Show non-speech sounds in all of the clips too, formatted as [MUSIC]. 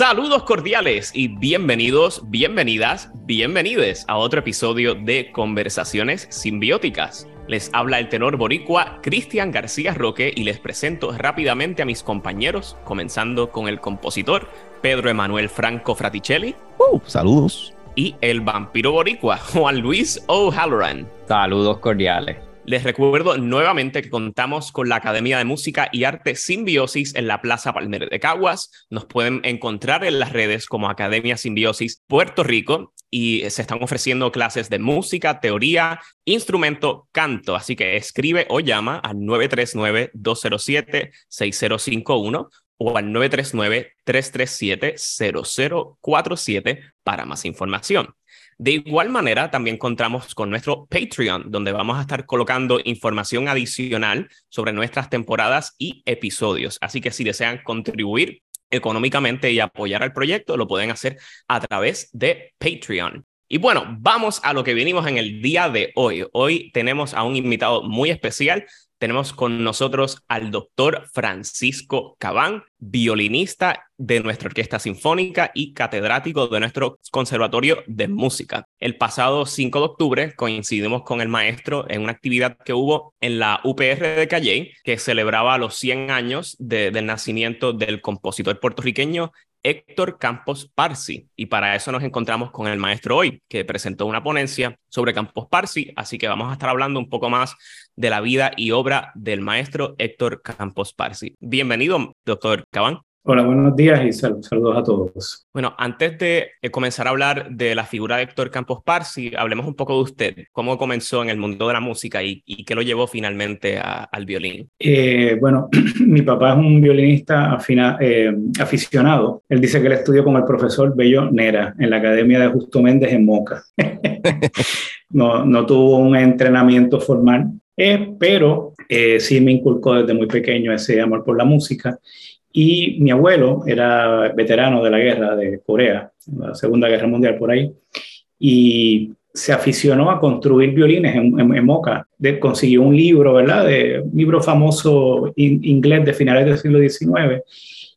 Saludos cordiales y bienvenidos, bienvenidas, bienvenides a otro episodio de Conversaciones Simbióticas. Les habla el tenor boricua Cristian García Roque y les presento rápidamente a mis compañeros, comenzando con el compositor Pedro Emanuel Franco Fraticelli. Uh, saludos. Y el vampiro boricua Juan Luis O'Halloran. Saludos cordiales. Les recuerdo nuevamente que contamos con la Academia de Música y Arte Simbiosis en la Plaza Palmer de Caguas. Nos pueden encontrar en las redes como Academia Simbiosis Puerto Rico y se están ofreciendo clases de música, teoría, instrumento, canto. Así que escribe o llama al 939-207-6051 o al 939-337-0047 para más información. De igual manera, también contamos con nuestro Patreon, donde vamos a estar colocando información adicional sobre nuestras temporadas y episodios. Así que si desean contribuir económicamente y apoyar al proyecto, lo pueden hacer a través de Patreon. Y bueno, vamos a lo que venimos en el día de hoy. Hoy tenemos a un invitado muy especial tenemos con nosotros al doctor Francisco Cabán, violinista de nuestra Orquesta Sinfónica y catedrático de nuestro Conservatorio de Música. El pasado 5 de octubre coincidimos con el maestro en una actividad que hubo en la UPR de Calley, que celebraba los 100 años del nacimiento del compositor puertorriqueño Héctor Campos Parsi. Y para eso nos encontramos con el maestro hoy, que presentó una ponencia sobre Campos Parsi. Así que vamos a estar hablando un poco más de la vida y obra del maestro Héctor Campos Parsi. Bienvenido, doctor Cabán. Hola, buenos días y saludos a todos. Bueno, antes de eh, comenzar a hablar de la figura de Héctor Campos Parsi, hablemos un poco de usted. ¿Cómo comenzó en el mundo de la música y, qué lo llevó finalmente al violín? Eh, bueno, [CLEARS THROAT] mi papá es un violinista eh, aficionado. Él dice que él estudió con el profesor Bello Nera en la Academia de Justo Méndez en Moca. [LAUGHS] no, no tuvo un entrenamiento formal, pero sí me inculcó desde muy pequeño ese amor por la música y mi abuelo era veterano de la guerra de Corea, la Segunda Guerra Mundial por ahí, y se aficionó a construir violines en, Moca. consiguió un libro, ¿verdad? De, un libro famoso inglés de finales del siglo XIX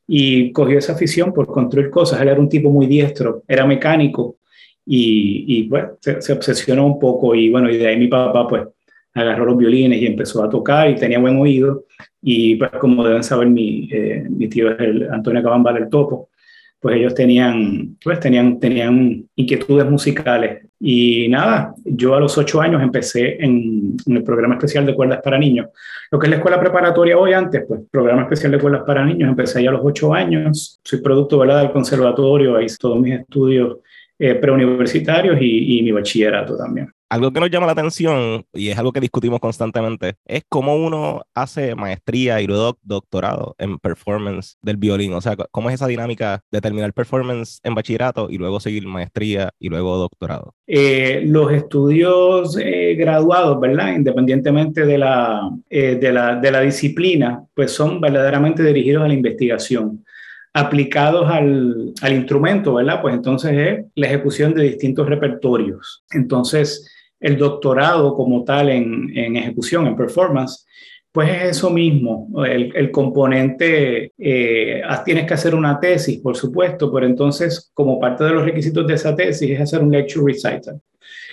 y cogió esa afición por construir cosas. Él era un tipo muy diestro, era mecánico y, y bueno, se, se, obsesionó un poco y bueno, y de ahí mi papá pues agarró los violines y empezó a tocar y tenía buen oído. Y pues como deben saber, mi, eh, mi tío es el Antonio Cabamba del Topo, pues ellos tenían, pues tenían, tenían inquietudes musicales. Y nada, yo a los ocho años empecé en, en, el programa especial de cuerdas para niños. Lo que es la escuela preparatoria hoy antes, pues programa especial de cuerdas para niños, empecé ya a los ocho años. Soy producto ¿verdad? del conservatorio, hice todos mis estudios eh, preuniversitarios y, y mi bachillerato también algo que nos llama la atención y es algo que discutimos constantemente es cómo uno hace maestría y luego doctorado en performance del violín. O sea, cómo es esa dinámica de terminar performance en bachillerato y luego seguir maestría y luego doctorado. Eh, los estudios eh, graduados, ¿verdad? Independientemente de la, de, la, de la disciplina, pues son verdaderamente dirigidos a la investigación aplicados al, al, instrumento, ¿verdad? Pues entonces es la ejecución de distintos repertorios. Entonces, el doctorado como tal en, ejecución, en performance, pues es eso mismo, el, componente, eh, tienes que hacer una tesis, por supuesto, pero entonces como parte de los requisitos de esa tesis es hacer un lecture recital,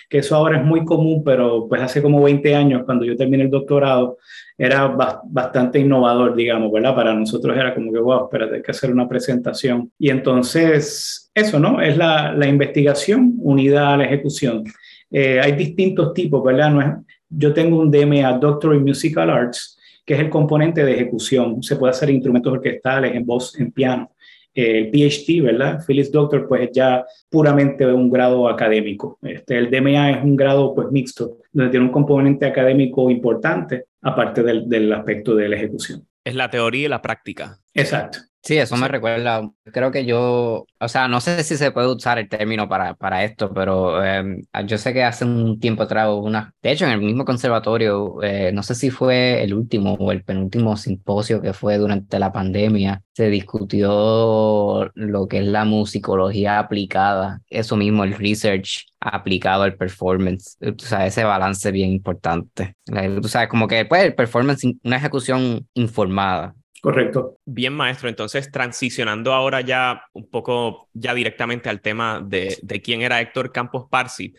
que eso ahora es muy común, pero pues hace como 20 años, cuando yo terminé el doctorado, era bastante innovador, digamos, ¿verdad? Para nosotros era como que, wow, espérate, hay que hacer una presentación. Y entonces, eso, ¿no? Es la investigación unida a la ejecución. Eh, hay distintos tipos, ¿verdad? No es, yo tengo un DMA, Doctor in Musical Arts, que es el componente de ejecución. Se puede hacer instrumentos orquestales, en voz, en piano. Eh, el PhD, ¿verdad? Phyllis Doctor, pues es ya puramente un grado académico. Este, el DMA es un grado pues mixto, donde tiene un componente académico importante, aparte del, del aspecto de la ejecución. Es la teoría y la práctica. Exacto. Sí, eso me recuerda, creo que yo, o sea, no sé si se puede usar el término para, para esto, pero em, yo sé que hace un tiempo atrás, una, de hecho en el mismo conservatorio, eh, no sé si fue el último o el penúltimo simposio que fue durante la pandemia, se discutió lo que es la musicología aplicada, eso mismo, el research aplicado al performance, o sea, ese balance bien importante. Tú sabes, como que pues el performance, una ejecución informada, Correcto. Bien, maestro. Entonces, transicionando ahora ya un poco, ya directamente al tema de, de quién era Héctor Campos Parsi.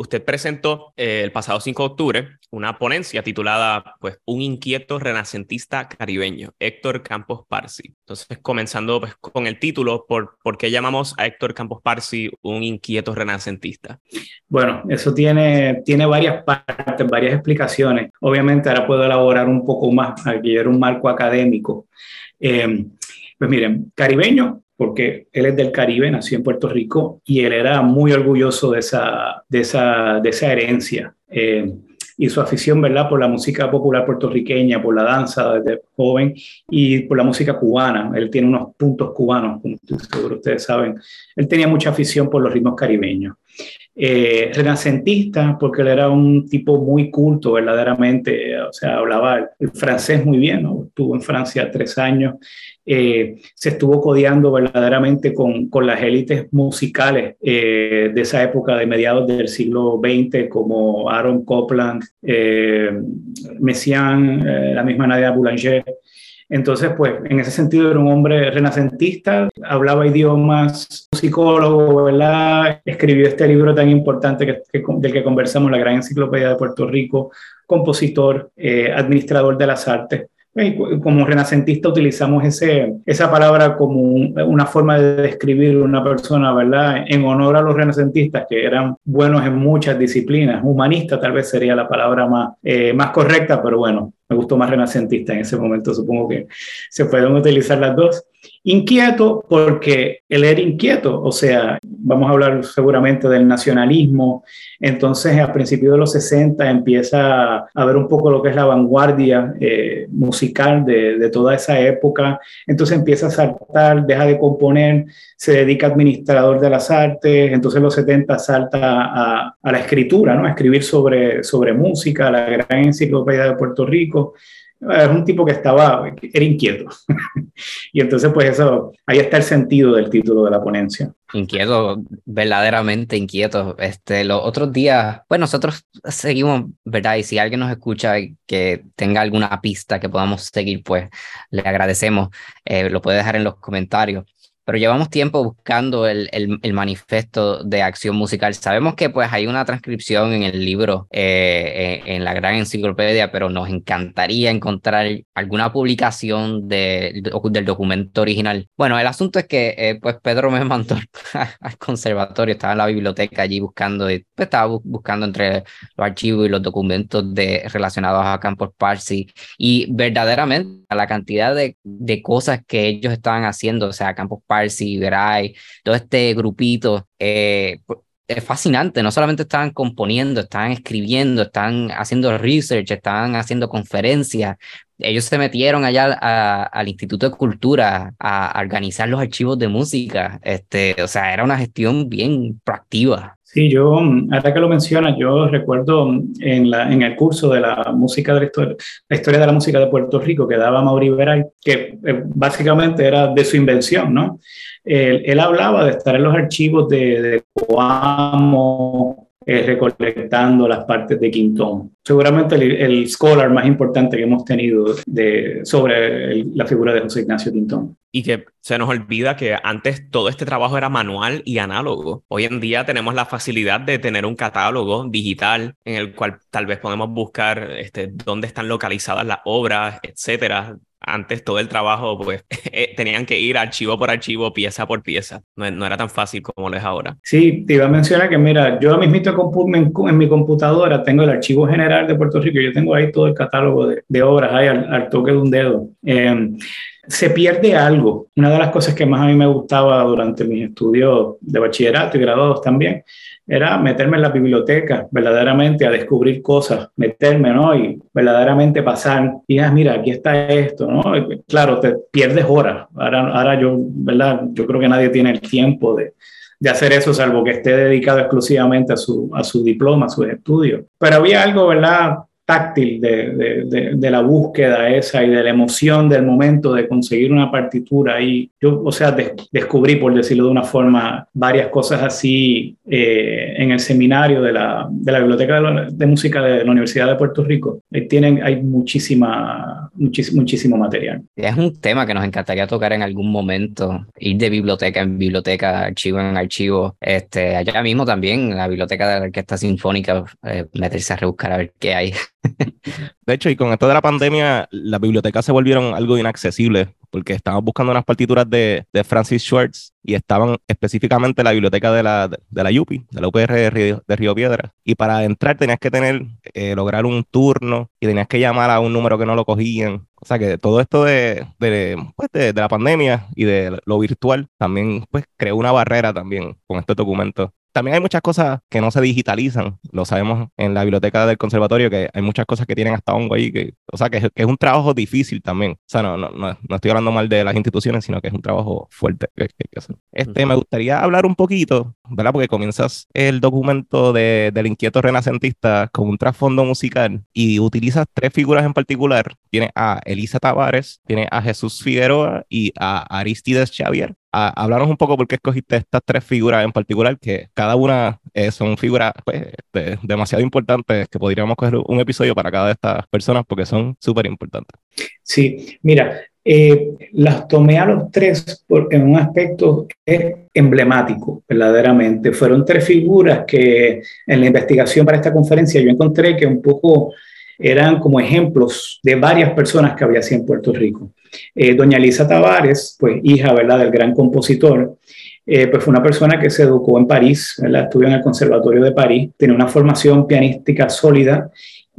Usted presentó eh, el pasado 5 de octubre una ponencia titulada pues, Un inquieto renacentista caribeño, Héctor Campos Parsi. Entonces, comenzando pues, con el título, ¿por, ¿por qué llamamos a Héctor Campos Parsi un inquieto renacentista? Bueno, eso tiene, tiene varias partes, varias explicaciones. Obviamente ahora puedo elaborar un poco más, aquí era un marco académico. Eh, pues miren, caribeño porque él es del Caribe, nació en Puerto Rico y él era muy orgulloso de esa, de esa, de esa herencia. Eh, y su afición, ¿verdad?, por la música popular puertorriqueña, por la danza desde joven y por la música cubana. Él tiene unos puntos cubanos, como seguro ustedes saben. Él tenía mucha afición por los ritmos caribeños. Eh, renacentista, porque él era un tipo muy culto, verdaderamente, o sea, hablaba el francés muy bien, ¿no? estuvo en Francia tres años eh, se estuvo codeando verdaderamente con, con las élites musicales eh, de esa época de mediados del siglo XX, como Aaron Copland, eh, Messiaen, eh, la misma Nadia Boulanger. Entonces, pues, en ese sentido era un hombre renacentista, hablaba idiomas, psicólogo, ¿verdad? Escribió este libro tan importante que, del que conversamos, la Gran Enciclopedia de Puerto Rico, compositor, administrador de las artes. Como renacentista utilizamos ese, esa palabra como una forma de describir una persona, ¿verdad? En honor a los renacentistas que eran buenos en muchas disciplinas. Humanista tal vez sería la palabra más, eh, más correcta, pero bueno, me gustó más renacentista en ese momento, supongo que se pueden utilizar las dos. Inquieto porque él era inquieto, o sea, vamos a hablar seguramente del nacionalismo, entonces a principios de los 60 empieza a ver un poco lo que es la vanguardia eh, musical de, toda esa época, entonces empieza a saltar, deja de componer, se dedica a administrador de las artes, entonces en los 70 salta a, a la escritura, ¿no? a escribir sobre, sobre música, la gran enciclopedia de Puerto Rico, es un tipo que estaba, era inquieto. [LAUGHS] y entonces, pues eso, ahí está el sentido del título de la ponencia. Inquieto, verdaderamente inquieto. Este, los otros días, pues nosotros seguimos, ¿verdad? Y si alguien nos escucha que tenga alguna pista que podamos seguir, pues le agradecemos. Eh, lo puede dejar en los comentarios pero llevamos tiempo buscando el, el, manifiesto de acción musical. Sabemos que pues hay una transcripción en el libro, eh, en, la gran enciclopedia, pero nos encantaría encontrar alguna publicación de, del documento original. Bueno, el asunto es que eh, pues Pedro me mandó al [LAUGHS] conservatorio, estaba en la biblioteca allí buscando, y, pues, estaba buscando entre los archivos y los documentos de, relacionados a Campos Parsi y verdaderamente la cantidad de, de cosas que ellos estaban haciendo, o sea, Campos Parsi, Veray, todo este grupito, eh, es fascinante, no solamente estaban componiendo, estaban escribiendo, estaban haciendo research, estaban haciendo conferencias, ellos se metieron allá al Instituto de Cultura a, organizar los archivos de música, este, o sea, era una gestión bien proactiva. Sí, yo, ahora que lo mencionas, yo recuerdo en, la, en el curso de la música de la historia, la historia de la música de Puerto Rico que daba Mauri Veray, que eh, básicamente era de su invención, ¿no? Él, hablaba de estar en los archivos de, de Coamo, eh, recolectando las partes de Quintón. Seguramente el, scholar más importante que hemos tenido de, sobre la figura de José Ignacio Quintón. Y que se nos olvida que antes todo este trabajo era manual y análogo. Hoy en día tenemos la facilidad de tener un catálogo digital en el cual tal vez podemos buscar este, dónde están localizadas las obras, etcétera, antes todo el trabajo, pues [LAUGHS] eh, tenían que ir archivo por archivo, pieza por pieza. No, era tan fácil como lo es ahora. Sí, te iba a mencionar que, mira, yo mismo en, mi computadora tengo el archivo general de Puerto Rico, yo tengo ahí todo el catálogo de, obras, ahí al, toque de un dedo. Em, se pierde algo. Una de las cosas que más a mí me gustaba durante mis estudios de bachillerato y graduados también era meterme en la biblioteca, verdaderamente a descubrir cosas, meterme, ¿no? Y verdaderamente pasar, y ah, mira, aquí está esto, ¿no? claro, te pierdes horas. Ahora, ahora yo, ¿verdad? Yo creo que nadie tiene el tiempo de, de hacer eso, salvo que esté dedicado exclusivamente a su, a su diploma, a sus estudios. Pero había algo, ¿verdad? Táctil de, de, de, la búsqueda esa y de la emoción del momento de conseguir una partitura. Y yo, o sea, descubrí, por decirlo de una forma, varias cosas así eh, en el seminario de la, de la Biblioteca de, Música de la Universidad de Puerto Rico. Ahí tienen, hay muchísima, muchísimo material. Es un tema que nos encantaría tocar en algún momento, ir de biblioteca en biblioteca, archivo en archivo. Este, allá mismo también, la biblioteca de la Orquesta Sinfónica, eh, meterse a rebuscar a ver qué hay. De hecho, y con esto de la pandemia, las bibliotecas se volvieron algo inaccesible porque estaban buscando unas partituras de, de Francis Schwartz y estaban específicamente en la biblioteca de la, de, la UPI, de la UPR de Río, de Piedra. Y para entrar tenías que tener, eh, lograr un turno y tenías que llamar a un número que no lo cogían. O sea que todo esto de, de, pues de, de la pandemia y de lo virtual también pues creó una barrera también con este documento también hay muchas cosas que no se digitalizan. Lo sabemos en la biblioteca del conservatorio que hay muchas cosas que tienen hasta hongo ahí. Que, o sea, que, es un trabajo difícil también. O sea, no, no, no, estoy hablando mal de las instituciones, sino que es un trabajo fuerte que, hay que hacer. Este, me gustaría hablar un poquito, ¿verdad? Porque comienzas el documento de, del inquieto renacentista con un trasfondo musical y utilizas tres figuras en particular. Tiene a Elisa Tavares, tiene a Jesús Figueroa y a Aristides Xavier hablarnos un poco por qué escogiste estas tres figuras en particular, que cada una eh, son figuras pues, demasiado importantes, que podríamos coger un episodio para cada de estas personas porque son súper importantes. Sí, mira, eh, las tomé a los tres en un aspecto emblemático, verdaderamente. Fueron tres figuras que en la investigación para esta conferencia yo encontré que un poco eran como ejemplos de varias personas que había así en Puerto Rico. Eh, doña Elisa Tavares, pues hija ¿verdad? del gran compositor, eh, pues fue una persona que se educó en París, ¿verdad? estudió en el Conservatorio de París, tiene una formación pianística sólida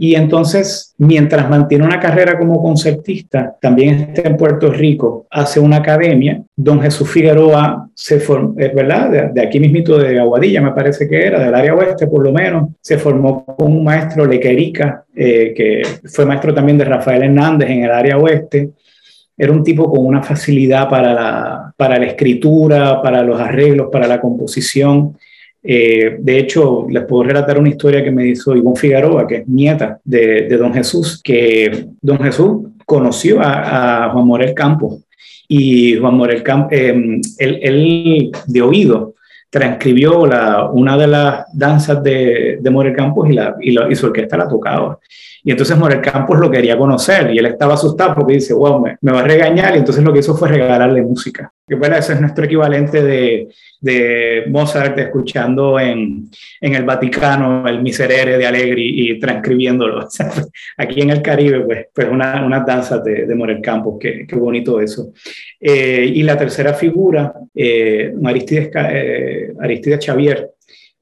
y entonces, mientras mantiene una carrera como concertista, también está en Puerto Rico, hace una academia. Don Jesús Figueroa se formó, es verdad, de, aquí mismito de Aguadilla, me parece que era, del área oeste por lo menos, se formó con un maestro Lequerica, eh, que fue maestro también de Rafael Hernández en el área oeste. Era un tipo con una facilidad para la, para la escritura, para los arreglos, para la composición. Eh, de hecho, les puedo relatar una historia que me hizo Ivonne Figueroa, que es nieta de, Don Jesús, que Don Jesús conoció a, Juan Morel Campos y Juan Morel Campos, eh, él, de oído transcribió una de las danzas de, de Morel Campos y, la, su orquesta la tocaba. Y entonces Morel Campos lo quería conocer y él estaba asustado porque dice, wow, me, me va a regañar. Y entonces lo que hizo fue regalarle música. Que bueno, ese es nuestro equivalente de, Mozart escuchando en, el Vaticano el Miserere de Allegri y transcribiéndolo. [LAUGHS] Aquí en el Caribe, pues, pues una, una danza de, de Morel Campos, qué, qué bonito eso. Eh, y la tercera figura, eh, Aristides, eh, Aristides Xavier,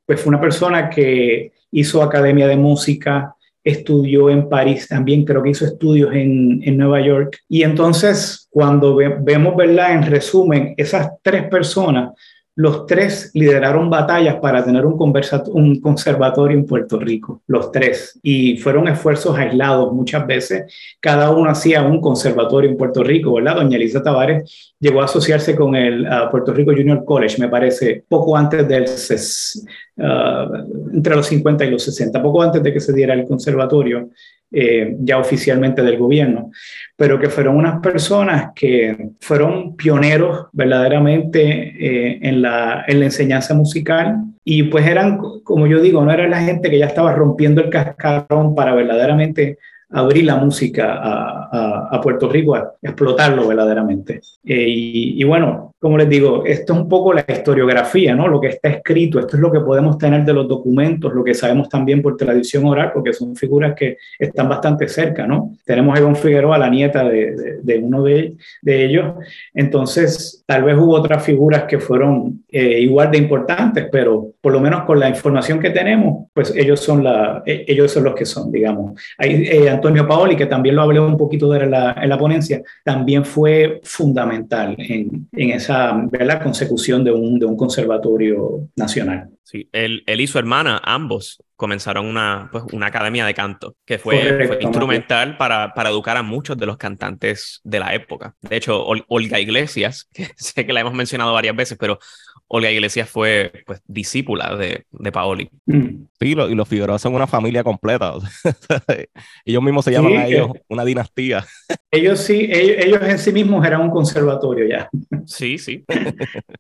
pues fue una persona que hizo academia de música, estudió en París, también creo que hizo estudios en, en Nueva York. Y entonces, cuando vemos, ¿verdad? En resumen, esas tres personas los tres lideraron batallas para tener un, un, conservatorio en Puerto Rico, los tres. Y fueron esfuerzos aislados muchas veces. Cada uno hacía un conservatorio en Puerto Rico, ¿verdad? Doña Elisa Tavares llegó a asociarse con el Puerto Rico Junior College, me parece, poco antes del, uh, entre los 50 y los 60, poco antes de que se diera el conservatorio. Eh, ya oficialmente del gobierno, pero que fueron unas personas que fueron pioneros verdaderamente eh, en, la, en la enseñanza musical y pues eran, como yo digo, no era la gente que ya estaba rompiendo el cascarón para verdaderamente abrir la música a, a, Puerto Rico, a explotarlo verdaderamente. Eh, y, y, bueno, como les digo, esto es un poco la historiografía, ¿no? Lo que está escrito, esto es lo que podemos tener de los documentos, lo que sabemos también por tradición oral, porque son figuras que están bastante cerca, ¿no? Tenemos a Ivonne Figueroa, la nieta de, de, uno de, de, ellos, entonces tal vez hubo otras figuras que fueron eh, igual de importantes, pero por lo menos con la información que tenemos, pues ellos son, la, e, ellos son los que son, digamos. Hay eh, Antonio Paoli, que también lo hablé un poquito de la, en la ponencia, también fue fundamental en, en esa la consecución de un, de un conservatorio nacional. Sí, él, él, y su hermana, ambos, comenzaron una, pues, una academia de canto, que fue, instrumental para, para, educar a muchos de los cantantes de la época. De hecho, Olga Iglesias, [LAUGHS] que sé que la hemos mencionado varias veces, pero Olga Iglesias fue pues, discípula de, de Paoli. Mm. Sí, y los Figueroa son una familia completa. [LAUGHS] ellos mismos se llaman a ellos una dinastía. ellos sí, ellos, en sí mismos eran un conservatorio ya. Sí, sí.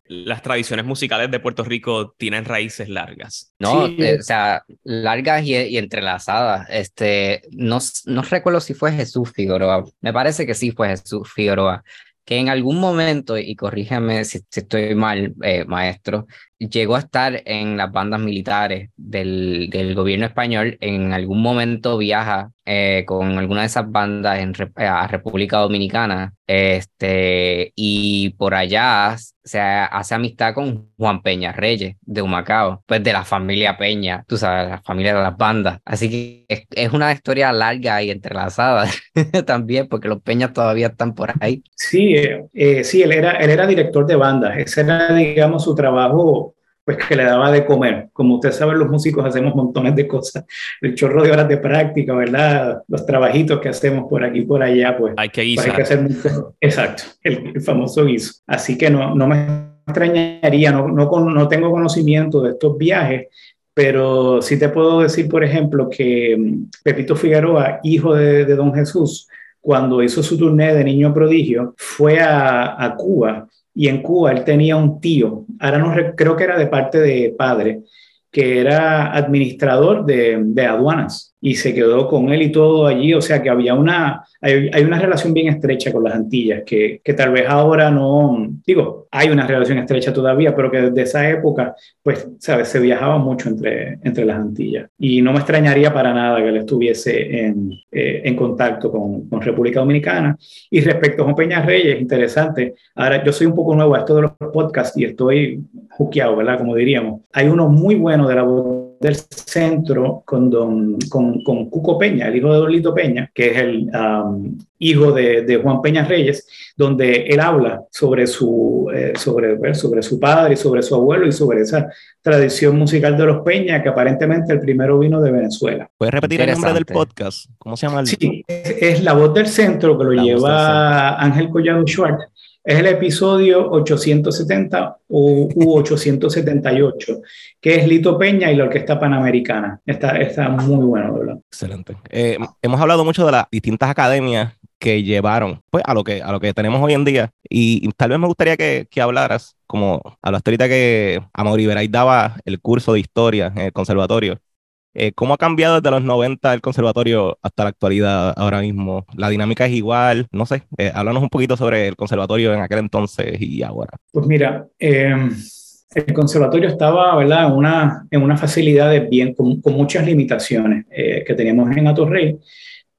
Las tradiciones musicales de Puerto Rico tienen raíces largas. No, eh, o sea, largas y, y, entrelazadas. Este, no, no recuerdo si fue Jesús Figueroa. Me parece que sí fue Jesús Figueroa que en algún momento, y corríjame si, estoy mal, eh, maestro, llegó a estar en las bandas militares del, del gobierno español, en algún momento viaja eh, con alguna de esas bandas en, a República Dominicana, este, y por allá se hace amistad con Juan Peña Reyes de Humacao, pues de la familia Peña, tú sabes, la familia de las bandas. Así que es, es una historia larga y entrelazada [LAUGHS] también, porque los Peñas todavía están por ahí. Sí, eh, eh, sí, él era, él era director de bandas, ese era, digamos, su trabajo pues que le daba de comer. Como usted sabe, los músicos hacemos montones de cosas, el chorro de horas de práctica, ¿verdad? Los trabajitos que hacemos por aquí y por allá, pues hay que, pues, hay que hacer mucho. Exacto, el, famoso guiso. Así que no, no me extrañaría, no, no, no tengo conocimiento de estos viajes, pero sí te puedo decir, por ejemplo, que mm, Pepito Figueroa, hijo de, de Don Jesús, cuando hizo su turné de niño prodigio, fue a, a Cuba y en Cuba él tenía un tío, ahora no creo que era de parte de padre, que era administrador de, de aduanas y se quedó con él y todo allí, o sea que había una, hay, hay una relación bien estrecha con las Antillas, que, que, tal vez ahora no, digo, hay una relación estrecha todavía, pero que desde esa época, pues, sabes, se viajaba mucho entre, entre las Antillas. Y no me extrañaría para nada que él estuviese en, eh, en contacto con, con, República Dominicana. Y respecto a Juan Peña Reyes, interesante, ahora yo soy un poco nuevo a esto de los podcasts y estoy juqueado, ¿verdad? Como diríamos. Hay uno muy bueno de la voz del centro con, don, con, con, Cuco Peña, el hijo de Don Lito Peña, que es el um, hijo de, de, Juan Peña Reyes, donde él habla sobre su, eh, sobre, sobre su padre, sobre su abuelo y sobre esa tradición musical de los Peña, que aparentemente el primero vino de Venezuela. ¿Puedes repetir el nombre del podcast? ¿Cómo se llama? El... Sí, es, es, La Voz del Centro, que lo la lleva Ángel Collado Schwartz es el episodio 870 u 878, que es Lito Peña y la Orquesta Panamericana. Está, está muy bueno, ¿verdad? Excelente. Eh, hemos hablado mucho de las distintas academias que llevaron pues, a, lo que, a lo que tenemos hoy en día. Y, tal vez me gustaría que, que hablaras, como hablaste ahorita que Amaury Veray daba el curso de historia en el conservatorio. Eh, ¿Cómo ha cambiado desde los 90 el conservatorio hasta la actualidad ahora mismo? ¿La dinámica es igual? No sé, eh, háblanos un poquito sobre el conservatorio en aquel entonces y ahora. Pues mira, em, el conservatorio estaba ¿verdad? Una, en una facilidad de bien, con, con muchas limitaciones eh, que teníamos en Atorrey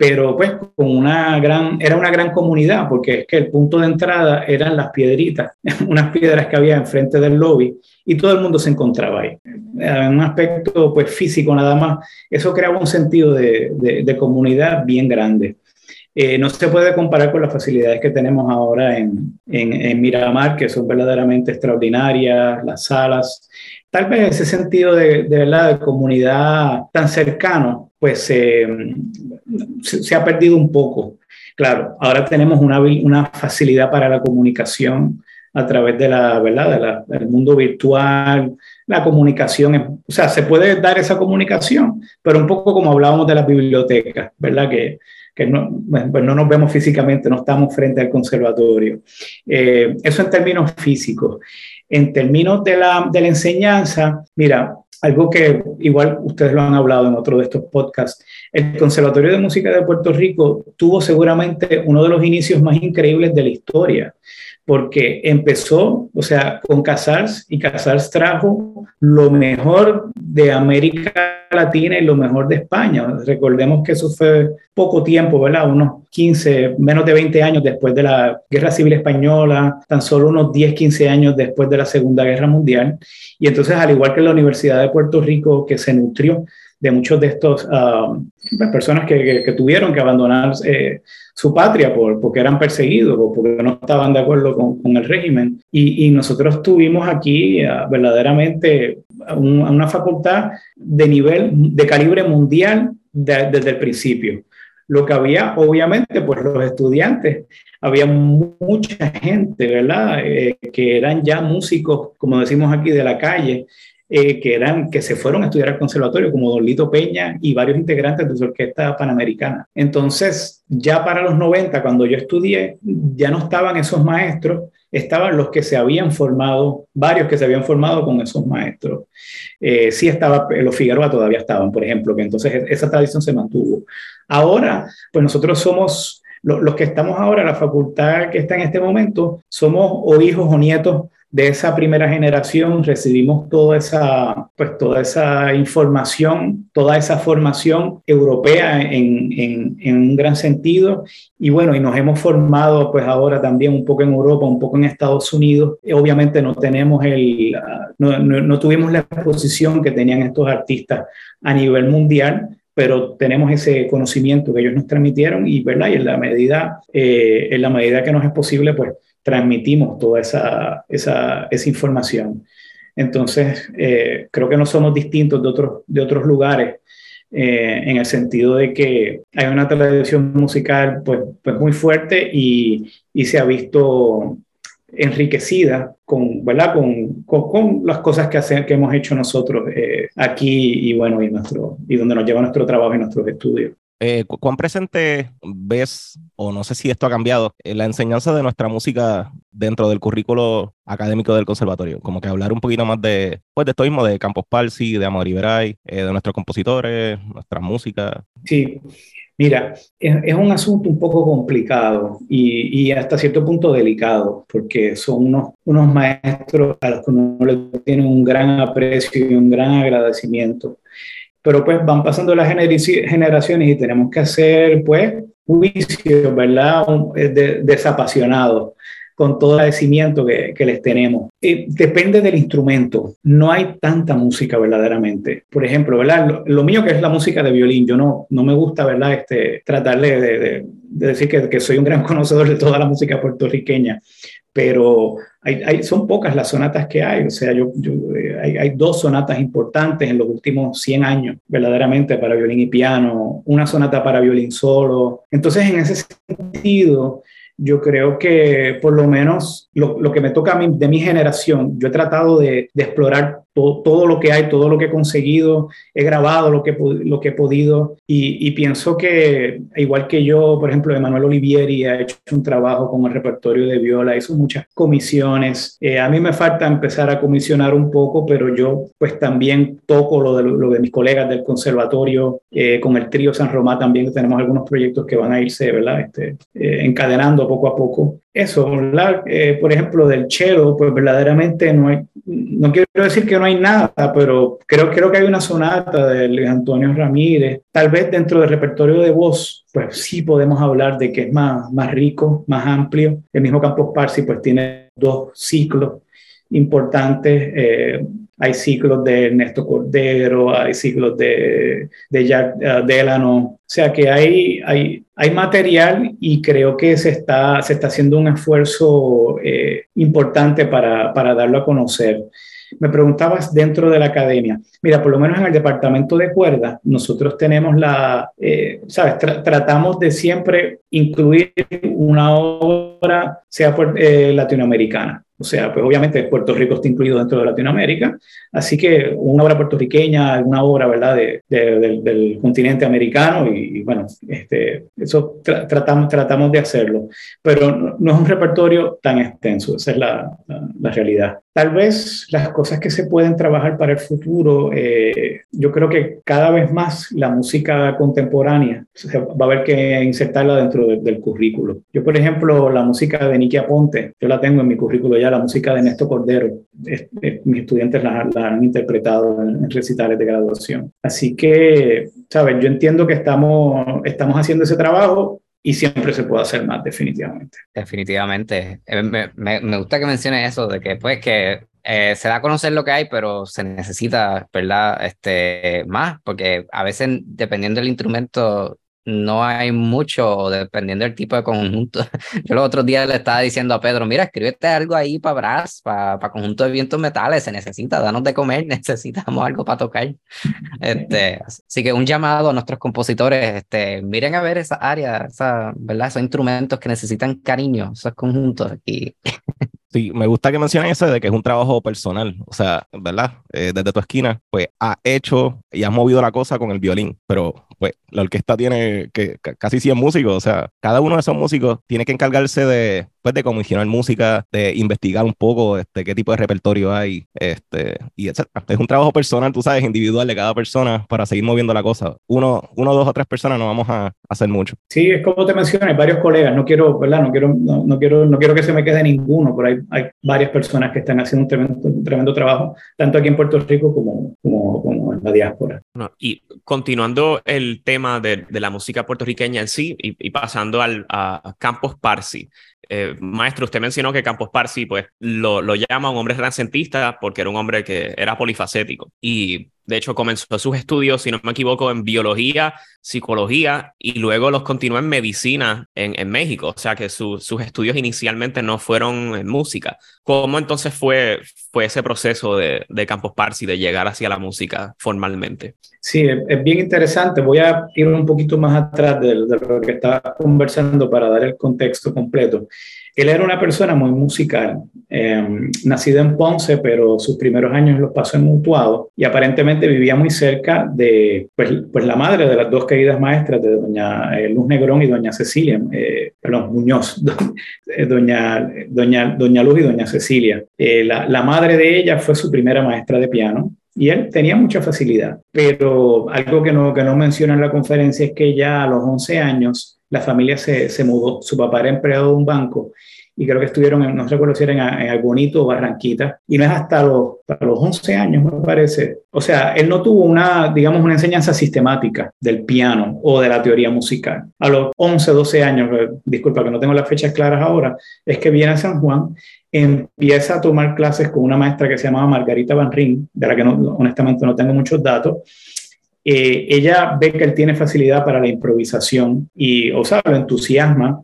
pero pues con una gran, era una gran comunidad, porque es que el punto de entrada eran las piedritas, [LAUGHS] unas piedras que había enfrente del lobby, y todo el mundo se encontraba ahí. En un aspecto pues físico nada más, eso creaba un sentido de, de, comunidad bien grande. Eh, no se puede comparar con las facilidades que tenemos ahora en, en, en Miramar, que son verdaderamente extraordinarias, las salas, tal vez ese sentido de, de, ¿verdad? de comunidad tan cercano, pues eh, se, ha perdido un poco. Claro, ahora tenemos una, una facilidad para la comunicación a través de la, ¿verdad? Del mundo virtual, la comunicación, o sea, se puede dar esa comunicación, pero un poco como hablábamos de las bibliotecas, ¿verdad? Que, que no, pues no nos vemos físicamente, no estamos frente al conservatorio. Eh, eso en términos físicos. En términos de la, de la enseñanza, mira, algo que igual ustedes lo han hablado en otro de estos podcasts, el Conservatorio de Música de Puerto Rico tuvo seguramente uno de los inicios más increíbles de la historia porque empezó, o sea, con Casals y Casals trajo lo mejor de América Latina y lo mejor de España. Recordemos que eso fue poco tiempo, ¿verdad? Unos 15, menos de 20 años después de la Guerra Civil Española, tan solo unos 10, 15 años después de la Segunda Guerra Mundial. Y entonces, al igual que la Universidad de Puerto Rico, que se nutrió de muchos de estos uh, personas que, que, que, tuvieron que abandonar eh, su patria por, porque eran perseguidos o porque no estaban de acuerdo con, con el régimen. Y, y, nosotros tuvimos aquí uh, verdaderamente un, una facultad de nivel, de calibre mundial de, desde el principio. Lo que había, obviamente, pues los estudiantes, había mucha gente, ¿verdad? Eh, que eran ya músicos, como decimos aquí, de la calle, eh, que, eran, que se fueron a estudiar al conservatorio, como Don Lito Peña y varios integrantes de su orquesta panamericana. Entonces, ya para los 90, cuando yo estudié, ya no estaban esos maestros, estaban los que se habían formado, varios que se habían formado con esos maestros. Eh, sí estaba, los Figueroa todavía estaban, por ejemplo, que entonces esa tradición se mantuvo. Ahora, pues nosotros somos, los que estamos ahora, la facultad que está en este momento, somos o hijos o nietos de esa primera generación recibimos toda esa, pues, toda esa información, toda esa formación europea en, un gran sentido. Y bueno, y nos hemos formado pues ahora también un poco en Europa, un poco en Estados Unidos. Y obviamente no tenemos el, no, no, no tuvimos la exposición que tenían estos artistas a nivel mundial, pero tenemos ese conocimiento que ellos nos transmitieron y, ¿verdad? y en la medida, eh, en la medida que nos es posible, pues transmitimos toda esa, esa, esa información. Entonces, eh, creo que no somos distintos de otros, de otros lugares eh, en el sentido de que hay una tradición musical pues, pues muy fuerte y, y se ha visto enriquecida con, ¿verdad? Con, con, las cosas que, hace, que hemos hecho nosotros eh, aquí y bueno, y, nuestro, y donde nos lleva nuestro trabajo y nuestros estudios. Eh, ¿Cuán presente ves, o no sé si esto ha cambiado, en la enseñanza de nuestra música dentro del currículo académico del conservatorio? Como que hablar un poquito más de, pues, de esto mismo, de Campos Parsi, de Amor Iberay, eh, de nuestros compositores, nuestra música. Sí, mira, es, un asunto un poco complicado y, y, hasta cierto punto delicado, porque son unos, unos maestros a los que uno le tiene un gran aprecio y un gran agradecimiento pero pues van pasando las generaciones y tenemos que hacer pues juicios, ¿verdad? De, desapasionados con todo el agradecimiento que, que les tenemos. Y depende del instrumento, no hay tanta música verdaderamente. Por ejemplo, ¿verdad? Lo, mío que es la música de violín, yo no, no me gusta, ¿verdad? Este, tratar de, de, de decir que, soy un gran [LAUGHS] conocedor de toda la música puertorriqueña, pero hay, hay, son pocas las sonatas que hay, o sea, yo, eh, hay, hay, dos sonatas importantes en los últimos 100 años, verdaderamente, para violín y piano, una sonata para violín solo. Entonces, en ese sentido, yo creo que por lo menos lo, lo, que me toca de mi generación, yo he tratado de explorar todo, lo que hay, todo lo que he conseguido, he grabado lo que, lo que he podido y, pienso que, igual que yo, por ejemplo, Emanuel Olivieri ha hecho un trabajo con el repertorio de viola, hizo muchas comisiones. Eh, a mí me falta empezar a comisionar un poco, pero yo pues también toco lo de, lo de mis colegas del conservatorio, eh, con el trío San Román también tenemos algunos proyectos que van a irse, ¿verdad? Este, eh, encadenando poco a poco. Eso, ¿verdad? por ejemplo, del cello, pues verdaderamente no hay, no quiero decir que no hay nada, pero creo, creo que hay una sonata de Antonio Ramírez. Tal vez dentro del repertorio de voz, pues sí podemos hablar de que es más, más rico, más amplio. El mismo Campos Parsi pues tiene dos ciclos importantes. Eh, hay ciclos de Ernesto Cordero, hay ciclos de, de Jack uh, Delano. O sea que hay, hay, hay material y creo que se está, se está haciendo un esfuerzo eh, importante para, para darlo a conocer. Me preguntabas dentro de la academia. Mira, por lo menos en el departamento de cuerda, nosotros tenemos la, eh, ¿sabes? tratamos de siempre incluir una obra, sea eh, latinoamericana. O sea, pues obviamente Puerto Rico está incluido dentro de Latinoamérica, así que una obra puertorriqueña, una obra, ¿verdad?, de, del, continente americano y, bueno, este, eso tratamos, tratamos de hacerlo, pero no, es un repertorio tan extenso, esa es la, la, realidad. Tal vez las cosas que se pueden trabajar para el futuro, eh, yo creo que cada vez más la música contemporánea va a haber que insertarla dentro del currículo. Yo, por ejemplo, la música de Nicky Aponte, yo la tengo en mi currículo ya la música de Néstor Cordero. mis estudiantes la, han interpretado en, recitales de graduación. Así que, ¿sabes? Yo entiendo que estamos, estamos haciendo ese trabajo y siempre se puede hacer más, definitivamente. Definitivamente. Eh, me, me, gusta que menciones eso, de que pues que eh, se da a conocer lo que hay, pero se necesita, ¿verdad? Este, más, porque a veces, dependiendo del instrumento, no hay mucho dependiendo del tipo de conjunto. [LAUGHS] Yo los otros días le estaba diciendo a Pedro, mira, escríbete algo ahí para brass, para, para conjunto de vientos metales, se necesita, danos de comer, [LAUGHS] necesitamos algo para tocar. Este, así que un llamado a nuestros compositores, este, miren a ver esa área, esa, ¿verdad? esos instrumentos que necesitan cariño, esos conjuntos aquí. [LAUGHS] Sí, me gusta que mencionen eso de que es un trabajo personal, o sea, ¿verdad? Eh, desde tu esquina, pues ha hecho y has movido la cosa con el violín, pero pues la orquesta tiene que casi 100 músicos, o sea, cada uno de esos músicos tiene que encargarse de, pues, de comisionar música, de investigar un poco este, qué tipo de repertorio hay, este, y etc. Es un trabajo personal, tú sabes, individual de cada persona para seguir moviendo la cosa. Uno, uno dos o tres personas no vamos a hacer mucho. Sí, es como te mencioné, varios colegas, no quiero, ¿verdad? No quiero, no, quiero, no quiero que se me quede ninguno, pero hay, hay varias personas que están haciendo un tremendo, tremendo trabajo, tanto aquí en Puerto Rico como, como, como la diáspora. y continuando el tema de, la música puertorriqueña en sí y, pasando al, a Campos Parsi. Eh, maestro, usted mencionó que Campos Parsi pues, lo, lo llama un hombre renacentista porque era un hombre que era polifacético. Y de hecho, comenzó sus estudios, si no me equivoco, en biología, psicología y luego los continuó en medicina en, México. O sea que sus estudios inicialmente no fueron en música. ¿Cómo entonces fue, fue ese proceso de, de Campos Parsi de llegar hacia la música formalmente? Sí, es bien interesante. Voy a ir un poquito más atrás de, de lo que estaba conversando para dar el contexto completo. Él era una persona muy musical, eh, nacido en Ponce, pero sus primeros años los pasó en Mutuado y aparentemente vivía muy cerca de pues, pues la madre de las dos queridas maestras, de doña eh, Luz Negrón y doña Cecilia, eh, perdón, Muñoz, [LAUGHS] doña, doña, doña Luz y doña Cecilia. La, la madre de ella fue su primera maestra de piano y él tenía mucha facilidad, pero algo que no, que no menciona en la conferencia es que ya a los 11 años la familia se, se mudó. Su papá era empleado de un banco y creo que estuvieron, en, no recuerdo si era en, Albonito o Barranquita, y no es hasta los, los 11 años, me parece. O sea, él no tuvo una, digamos, una enseñanza sistemática del piano o de la teoría musical. A los 11, 12 años, eh, disculpa que no tengo las fechas claras ahora, es que viene a San Juan, empieza a tomar clases con una maestra que se llamaba Margarita Van Ring, de la que no, honestamente no tengo muchos datos, eh, ella ve que él tiene facilidad para la improvisación y, o sea, lo entusiasma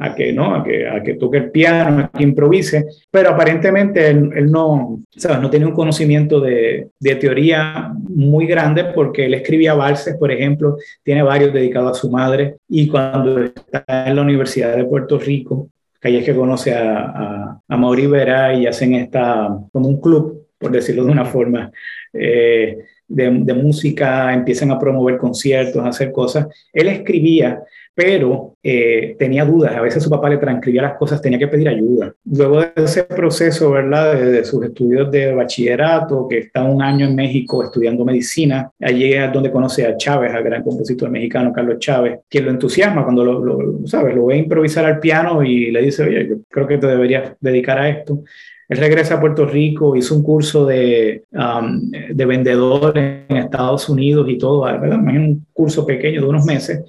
a que, ¿no? a que, a que toque el piano, a que improvise, pero aparentemente él, no, ¿sabes? no tiene un conocimiento de, de, teoría muy grande porque él escribía valses, por ejemplo, tiene varios dedicados a su madre y cuando está en la Universidad de Puerto Rico, que ahí es que conoce a, a, a Mauri Vera y hacen esta, como un club por decirlo de una forma. Eh, de, música, empiezan a promover conciertos, a hacer cosas. Él escribía, pero eh, tenía dudas. A veces su papá le transcribía las cosas, tenía que pedir ayuda. Luego de ese proceso, ¿verdad? De, sus estudios de bachillerato, que está un año en México estudiando medicina, allí es donde conoce a Chávez, al gran compositor mexicano Carlos Chávez, quien lo entusiasma cuando lo, ¿sabes? Lo ve improvisar al piano y le dice, oye, yo creo que te deberías dedicar a esto. Él regresa a Puerto Rico, hizo un curso de, um, de vendedor en Estados Unidos y todo, ¿verdad? un curso pequeño de unos meses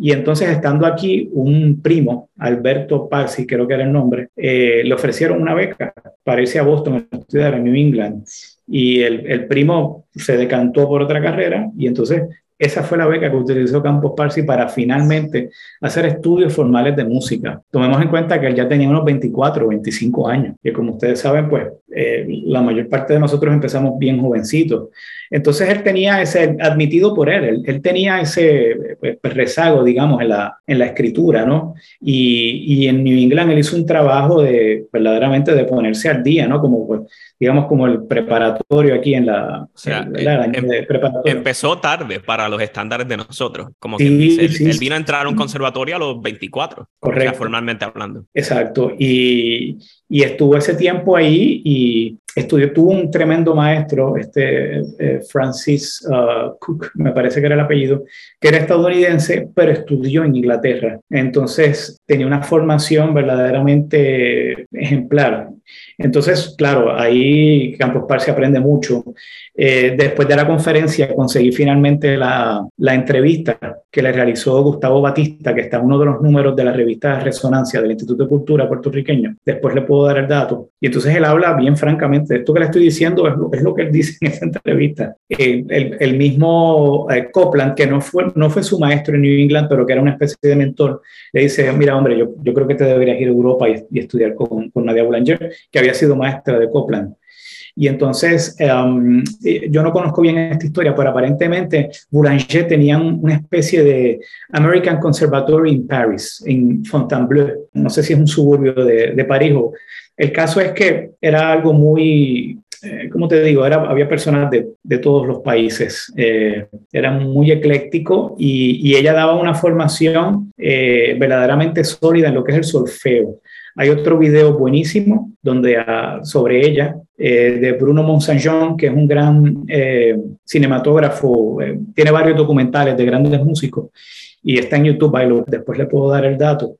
y entonces, estando aquí, un primo, Alberto Parsi, creo que era el nombre, eh, le ofrecieron una beca para irse a Boston a estudiar en New England. Y el, el primo se decantó por otra carrera y entonces esa fue la beca que utilizó Campos Parsi para finalmente hacer estudios formales de música. Tomemos en cuenta que él ya tenía unos 24 o 25 años, y como ustedes saben, pues eh, la mayor parte de nosotros empezamos bien jovencitos. Entonces él tenía ese, admitido por él, él, tenía ese pues, rezago, digamos, en la, en la escritura, ¿no? Y, y, en New England él hizo un trabajo de verdaderamente de ponerse al día, ¿no? Como pues, digamos, como el preparatorio aquí en la... O sea, em, empezó tarde para los estándares de nosotros, como que él, vino a entrar a un conservatorio a los 24, Correcto. formalmente hablando. Exacto, y, y estuvo ese tiempo ahí y estudió, tuvo un tremendo maestro, este eh, Francis uh, Cook, me parece que era el apellido, que era estadounidense, pero estudió en Inglaterra. Entonces tenía una formación verdaderamente ejemplar. Entonces, claro, ahí Campos Parsi aprende mucho. Eh, después de la conferencia conseguí finalmente la, la, entrevista que le realizó Gustavo Batista, que está en uno de los números de la revista Resonancia del Instituto de Cultura puertorriqueño. Después le puedo dar el dato. Y entonces él habla bien francamente. Esto que le estoy diciendo es lo, es lo que él dice en esa entrevista. Eh, el, el, mismo eh, Copland, que no fue, no fue su maestro en New England, pero que era una especie de mentor, le dice, mira hombre, yo, yo creo que te deberías ir a Europa y, estudiar con, con Nadia Boulanger, que había sido maestra de Copland. Y entonces, em, eh, yo no conozco bien esta historia, pero aparentemente Boulanger tenía una especie de American Conservatory in Paris, en Fontainebleau. No sé si es un suburbio de, de París. O, el caso es que era algo muy, eh, como te digo, era, había personas de, de todos los países, eh, era muy ecléctico y, y, ella daba una formación eh, verdaderamente sólida en lo que es el solfeo. Hay otro video buenísimo donde, uh, sobre ella, eh, de Bruno Monsanjon, que es un gran eh, cinematógrafo, eh, tiene varios documentales de grandes músicos y está en YouTube, ahí lo, después le puedo dar el dato.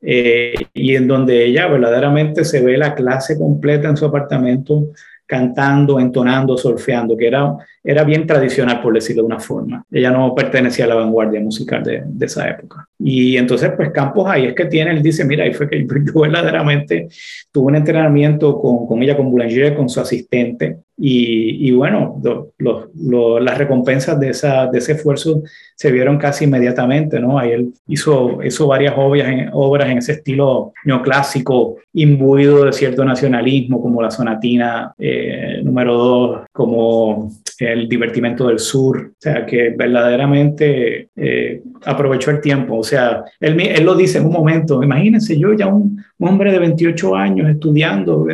Eh, y en donde ella verdaderamente se ve la clase completa en su apartamento cantando, entonando, solfeando, que era, era bien tradicional, por decirlo de una forma. Ella no pertenecía a la vanguardia musical de, de esa época. Y entonces, pues Campos ahí es que tiene, él dice, mira, ahí fue que [LAUGHS] yo verdaderamente tuve un entrenamiento con, con ella, con Boulanger, con su asistente, y, y bueno, lo, lo, las recompensas de, esa, de ese esfuerzo se vieron casi inmediatamente, ¿no? Ahí él hizo, hizo varias obras en, obras en ese estilo neoclásico, imbuido de cierto nacionalismo, como la sonatina eh, número dos, como el divertimento del sur, o sea, que verdaderamente eh, aprovechó el tiempo, sea, él, él lo dice en un momento, imagínense yo ya un, un hombre de 28 años estudiando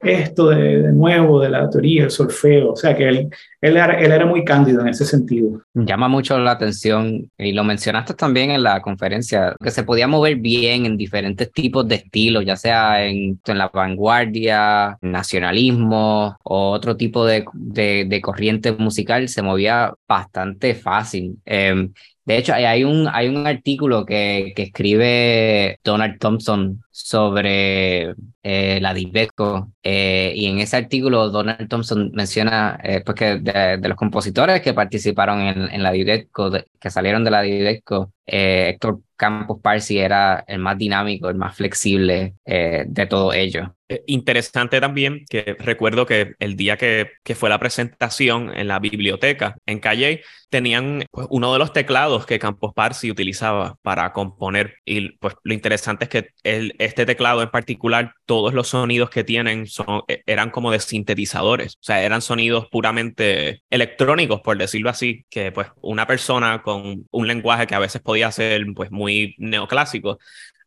esto de, de, nuevo, de la teoría, el solfeo, o sea que él, él, era, él era muy cándido en ese sentido. Llama mucho la atención, y lo mencionaste también en la conferencia, que se podía mover bien en diferentes tipos de estilos, ya sea en, en la vanguardia, nacionalismo o otro tipo de, de, de corriente musical, se movía bastante fácil. Eh, de hecho, hay un, hay un artículo que, que escribe Donald Thompson sobre eh, la Diveco eh, y en ese artículo Donald Thompson menciona eh, pues que de, de, los compositores que participaron en, en la Diveco, que salieron de la Diveco, eh, Héctor Campos Parsi era el más dinámico, el más flexible eh, de todo ello. Eh, interesante también que recuerdo que el día que, que, fue la presentación en la biblioteca en Calle, tenían pues, uno de los teclados que Campos Parsi utilizaba para componer. Y pues lo interesante es que el, este teclado en particular, todos los sonidos que tienen son, e, eran como de sintetizadores, o sea, eran sonidos puramente electrónicos, por decirlo así, que pues una persona con un lenguaje que a veces podía ser pues muy neoclásico,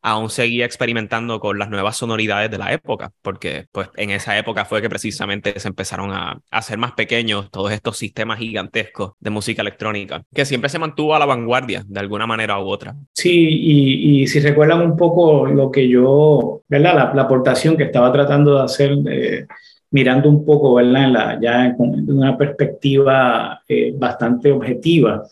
aún seguía experimentando con las nuevas sonoridades de la época, porque pues en esa época fue que precisamente se empezaron a, hacer más pequeños todos estos sistemas gigantescos de música electrónica, que siempre se mantuvo a la vanguardia de alguna manera u otra. Sí, y, si recuerdan un poco lo que yo, ¿verdad? La, aportación que estaba tratando de hacer. Eh, mirando un poco, ¿verdad? La, ya en una perspectiva eh, bastante objetiva,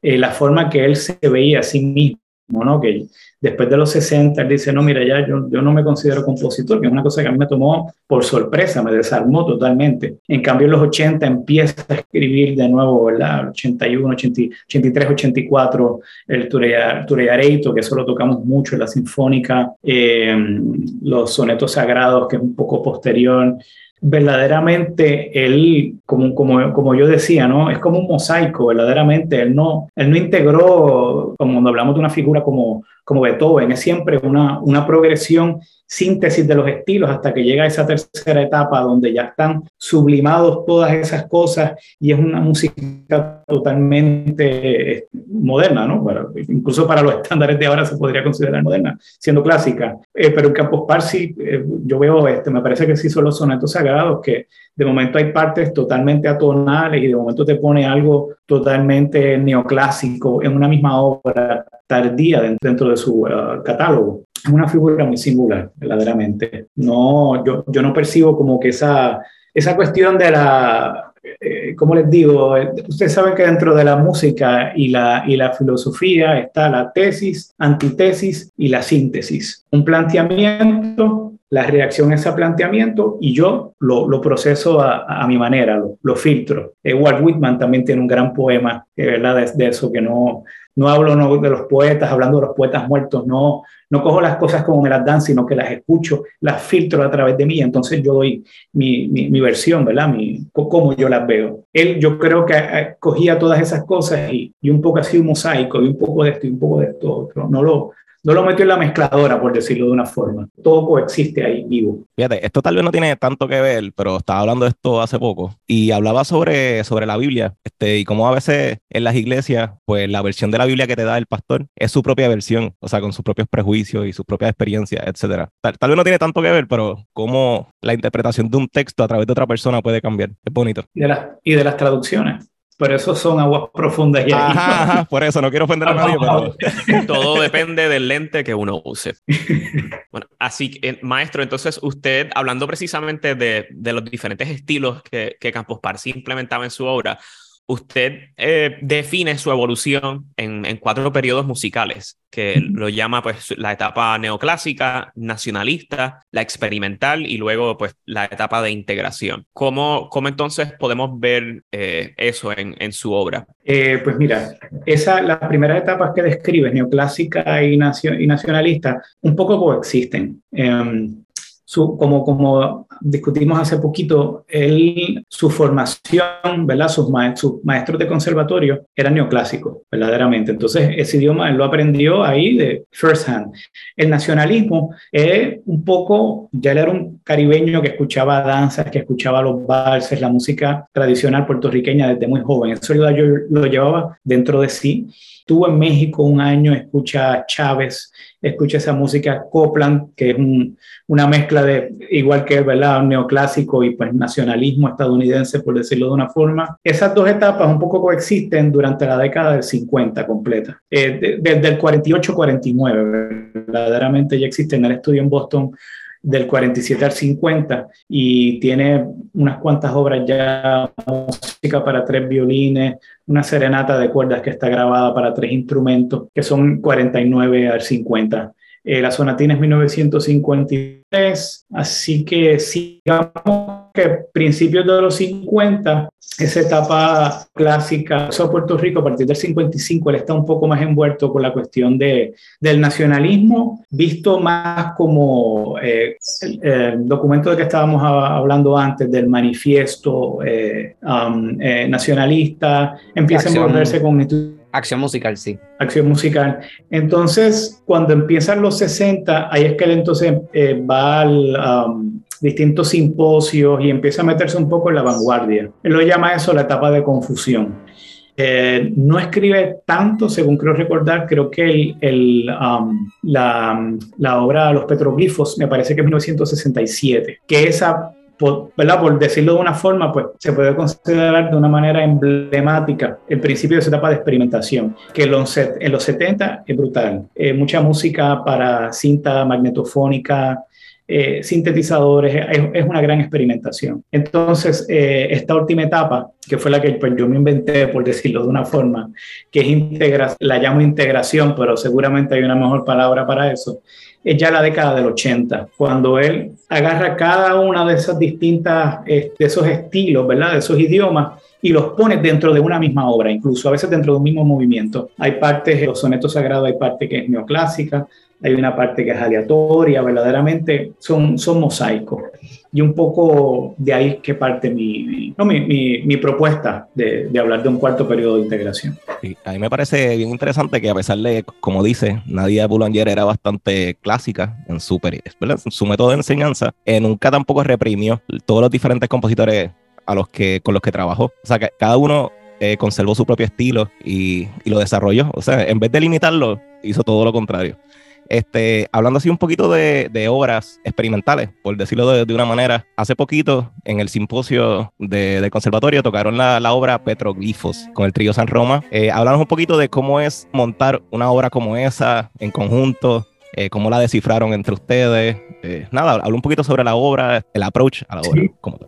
eh, la forma que él se veía a sí mismo, ¿no? Que después de los 60 él dice, no, mira, ya yo, yo no me considero compositor, que es una cosa que a mí me tomó por sorpresa, me desarmó totalmente. En cambio, en los 80 empieza a escribir de nuevo, ¿verdad? 81, 83, 84, el Tureareito, que eso lo tocamos mucho la Sinfónica, eh, los sonetos sagrados, que es un poco posterior, verdaderamente él, como, como, como yo decía, ¿no? Es como un mosaico, verdaderamente. Él no, él no integró, como cuando hablamos de una figura como, como Beethoven, es siempre una, una progresión síntesis de los estilos hasta que llega a esa tercera etapa donde ya están sublimados todas esas cosas y es una música totalmente eh, moderna, ¿no? incluso para los [LAUGHS] estándares de ahora se podría considerar moderna, siendo clásica. Eh, pero en Campos Parsi eh, yo veo, este, me parece que sí son los sonetos sagrados, que de momento hay partes totalmente atonales y de momento te pone algo totalmente neoclásico en una misma obra tardía dentro de su catálogo es una figura muy singular, verdaderamente. No, yo, yo no percibo como que esa, esa cuestión de la, eh, como les digo, ustedes saben que dentro de la música y la, y la filosofía está la tesis, antitesis y la síntesis. Un planteamiento, la reacción a ese planteamiento y yo lo, lo proceso a, a, mi manera, lo, lo filtro. Eh, Walt Whitman también tiene un gran poema, ¿verdad? De, de eso que no, no hablo de los poetas, hablando de los poetas muertos, no, no cojo las cosas como me las dan, sino que las escucho, las filtro a través de mí, entonces yo doy mi, mi, versión, ¿verdad? Mi, cómo yo las veo. Él, yo creo que eh, cogía todas esas cosas y, un poco así un mosaico, y un poco de esto y un poco de esto No lo, no lo metió en la mezcladora, por decirlo de una forma. Todo coexiste ahí vivo. Fíjate, esto tal vez no tiene tanto que ver, pero estaba hablando de esto hace poco y hablaba sobre, sobre la Biblia este, y cómo a veces en las iglesias, pues la versión de la Biblia que te da el pastor es su propia versión, o sea, con sus propios prejuicios y sus propias experiencias, etc. Tal, tal vez no tiene tanto que ver, pero cómo la interpretación de un texto a través de otra persona puede cambiar. Es bonito. Y de, y de las traducciones. Por eso son aguas profundas. Y ajá, por eso no quiero ofender a nadie. Pero... [LAUGHS] Todo depende del lente que uno use. [LAUGHS] Bueno, así que, eh, maestro, entonces usted, hablando precisamente de, de los diferentes estilos que, que Campos Parsi implementaba en su obra, usted eh, define su evolución en, en, cuatro periodos musicales, que lo llama pues la etapa neoclásica, nacionalista, la experimental y luego pues la etapa de integración. ¿Cómo, cómo entonces podemos ver eh, eso en, en, su obra? Eh, pues mira, esa, las primeras etapas que describes, neoclásica y, nacio, y nacionalista, un poco coexisten. Em, su, como, como discutimos hace poquito, él, su formación, ¿verdad? Sus, maestros de conservatorio eran neoclásicos, verdaderamente. Entonces, ese idioma él lo aprendió ahí de first hand. El nacionalismo es un poco, ya él era un caribeño que escuchaba danzas, que escuchaba los valses, la música tradicional puertorriqueña desde muy joven. Eso yo lo llevaba dentro de sí. Estuvo en México un año, escucha Chávez, escucha esa música Copland, que es una mezcla de, igual que, ¿verdad?, neoclásico y pues nacionalismo estadounidense, por decirlo de una forma. Esas dos etapas un poco coexisten durante la década del 50 completa. Eh, desde el 48-49, verdaderamente ya existe en el estudio en Boston del 47 al 50 y tiene unas cuantas obras ya, música para tres violines, una serenata de cuerdas que está grabada para tres instrumentos, que son 49 al 50. Eh, la sonatina es 1953, así que sigamos que principios de los 50, esa etapa clásica, eso Puerto Rico a partir del 55, él está un poco más envuelto con la cuestión de, del nacionalismo, visto más como eh, el, documento de que estábamos hablando antes, del manifiesto eh, um, nacionalista, empieza a envolverse con Acción musical, sí. Acción musical. Entonces, cuando empiezan los 60, ahí es que él entonces eh, va a um, distintos simposios y empieza a meterse un poco en la vanguardia. Él lo llama eso la etapa de confusión. Eh, no escribe tanto, según creo recordar, creo que el, um, la, la, obra Los Petroglifos me parece que es 1967, que esa por, ¿verdad? por decirlo de una forma, pues se puede considerar de una manera emblemática el principio de esa etapa de experimentación, que en los, en los 70 es brutal. Eh, mucha música para cinta magnetofónica, eh, sintetizadores, es, una gran experimentación. Entonces, eh, esta última etapa, que fue la que pues, yo me inventé, por decirlo de una forma, que es integra la llamo integración, pero seguramente hay una mejor palabra para eso, es ya la década del 80, cuando él agarra cada una de esas distintas, de esos estilos, ¿verdad? De esos idiomas y los pone dentro de una misma obra, incluso a veces dentro de un mismo movimiento. Hay partes los sonetos sagrados, hay parte que es neoclásica, hay una parte que es aleatoria, verdaderamente son, son mosaicos. Y un poco de ahí que parte mi, no, mi, mi, propuesta de, de, hablar de un cuarto periodo de integración. a mí me parece bien interesante que a pesar de, como dice, Nadia Boulanger era bastante clásica en su, en su método de enseñanza, eh, nunca tampoco reprimió todos los diferentes compositores a los que, con los que trabajó. O sea, que cada uno eh, conservó su propio estilo y, y, lo desarrolló. O sea, en vez de limitarlo, hizo todo lo contrario. Este, hablando así un poquito de, obras experimentales, por decirlo de, una manera, hace poquito en el simposio del conservatorio tocaron la, obra Petroglifos con el trío San Roma. Eh, hablamos un poquito de cómo es montar una obra como esa en conjunto, eh, cómo la descifraron entre ustedes. Eh, nada, hablo un poquito sobre la obra, el approach a la obra. Como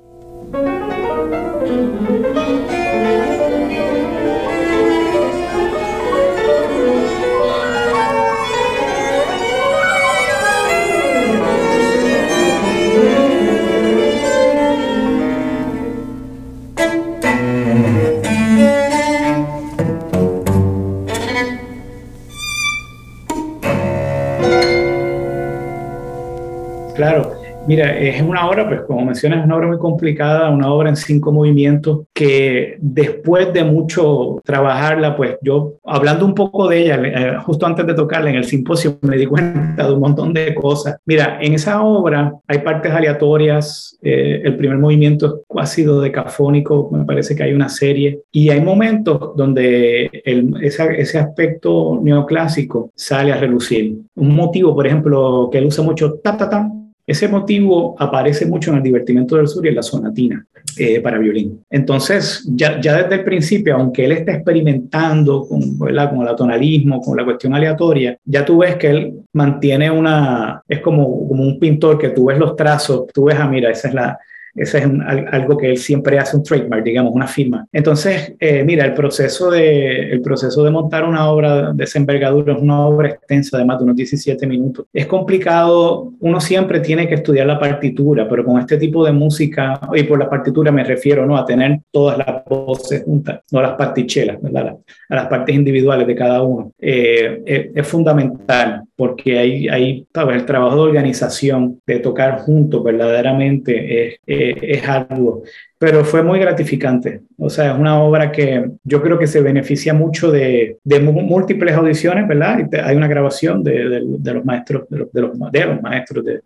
Claro, mira, es una obra, pues como mencionas, es una obra muy complicada, una obra en cinco movimientos que después de mucho trabajarla, pues yo, hablando un poco de ella, eh, justo antes de tocarla en el simposio, me di cuenta de un montón de cosas. Mira, en esa obra hay partes aleatorias, eh, el primer movimiento ha sido decafónico, me parece que hay una serie, y hay momentos donde ese aspecto neoclásico sale a relucir. Un motivo, por ejemplo, que él usa mucho, ta, ta, ta, ese motivo aparece mucho en el divertimento del sur y en la sonatina eh, para violín. Entonces, ya, desde el principio, aunque él está experimentando con, con el atonalismo, con la cuestión aleatoria, ya tú ves que él mantiene una, es como, como un pintor que tú ves los trazos, tú ves, ah, mira, esa es la, ese es algo que él siempre hace un trademark, digamos, una firma. Entonces, eh, mira, el proceso, de, el proceso de montar una obra de esa envergadura es una obra extensa de más de unos 17 minutos. Es complicado, uno siempre tiene que estudiar la partitura, pero con este tipo de música, y por la partitura me refiero ¿no? a tener todas las voces juntas, no las partichelas, ¿verdad? a las partes individuales de cada uno. Eh, es, es, fundamental porque hay, hay el trabajo de organización, de tocar juntos verdaderamente es, es, algo, pero fue muy gratificante. O sea, es una obra que yo creo que se beneficia mucho de, de múltiples audiciones, ¿verdad? hay una grabación de, de, los maestros, de los, de los, de los maestros de,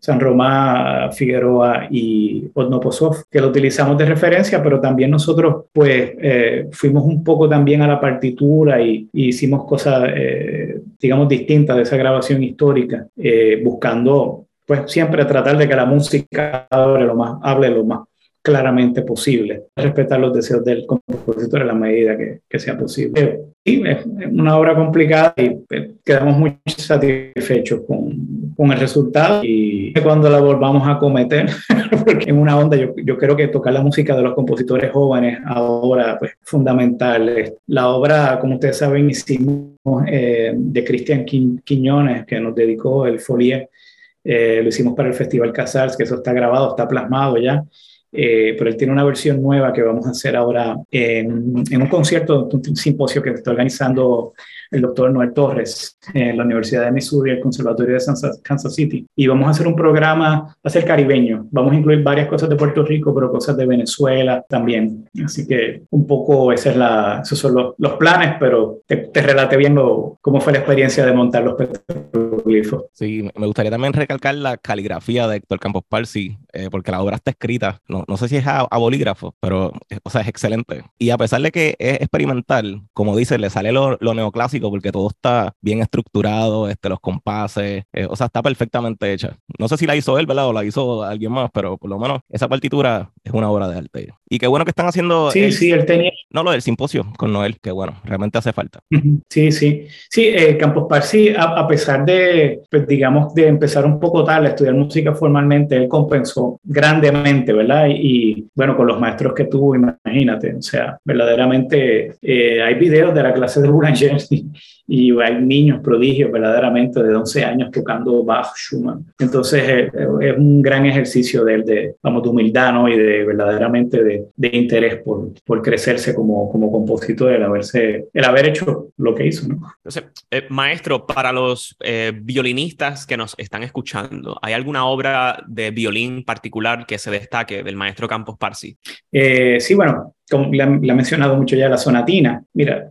San Román, Figueroa y Odnoposov, que lo utilizamos de referencia, pero también nosotros pues eh, fuimos un poco también a la partitura y, hicimos cosas, eh, digamos, distintas de esa grabación histórica, eh, buscando pues siempre tratar de que la música hable lo más, hable lo más claramente posible, respetar los deseos del compositor en la medida que, que sea posible. Sí, es una obra complicada y quedamos muy satisfechos con, con, el resultado y cuando la volvamos a cometer, [LAUGHS] porque en una onda yo, yo, creo que tocar la música de los compositores jóvenes ahora pues fundamental. La obra, como ustedes saben, hicimos eh, de Cristian Quiñones, que nos dedicó el Folie, eh, lo hicimos para el Festival Casals, que eso está grabado, está plasmado ya. Eh, pero él tiene una versión nueva que vamos a hacer ahora en, en, un concierto, un simposio que está organizando el doctor Noel Torres en la Universidad de Missouri, el Conservatorio de Kansas City. Y vamos a hacer un programa, va a ser caribeño. Vamos a incluir varias cosas de Puerto Rico, pero cosas de Venezuela también. Así que un poco esa es la, esos son los, los planes, pero te, te relate bien lo, cómo fue la experiencia de montar los petroglifos. Sí, me gustaría también recalcar la caligrafía de Héctor Campos Parsi, eh, porque la obra está escrita, no, no sé si es a, bolígrafo, pero eh, o sea, es excelente. Y a pesar de que es experimental, como dice, le sale lo, neoclásico porque todo está bien estructurado, este, los compases, eh, o sea, está perfectamente hecha. No sé si la hizo él, ¿verdad? O la hizo alguien más, pero por lo menos esa partitura es una obra de arte. Y qué bueno que están haciendo... Sí, sí, él tenía... No, lo del simposio con Noel, que bueno, realmente hace falta. Sí, sí. Sí, Campos Parsi, a, pesar de, pues, digamos, de empezar un poco tarde a estudiar música formalmente, él compensó grandemente, ¿verdad? Y, bueno, con los maestros que tuvo, imagínate, o sea, verdaderamente eh, hay videos de la clase de Boulanger y hay niños prodigios verdaderamente de 11 años tocando Bach, Schumann. Entonces eh, es un gran ejercicio de, de, vamos, de humildad ¿no? y de verdaderamente de, de interés por, por, crecerse como, como compositor, el, haberse, el haber hecho lo que hizo. ¿no? Entonces, eh, maestro, para los eh, violinistas que nos están escuchando, ¿hay alguna obra de violín particular que se destaque del maestro Campos Parsi? sí, bueno, como la, ha mencionado mucho ya la sonatina. Mira,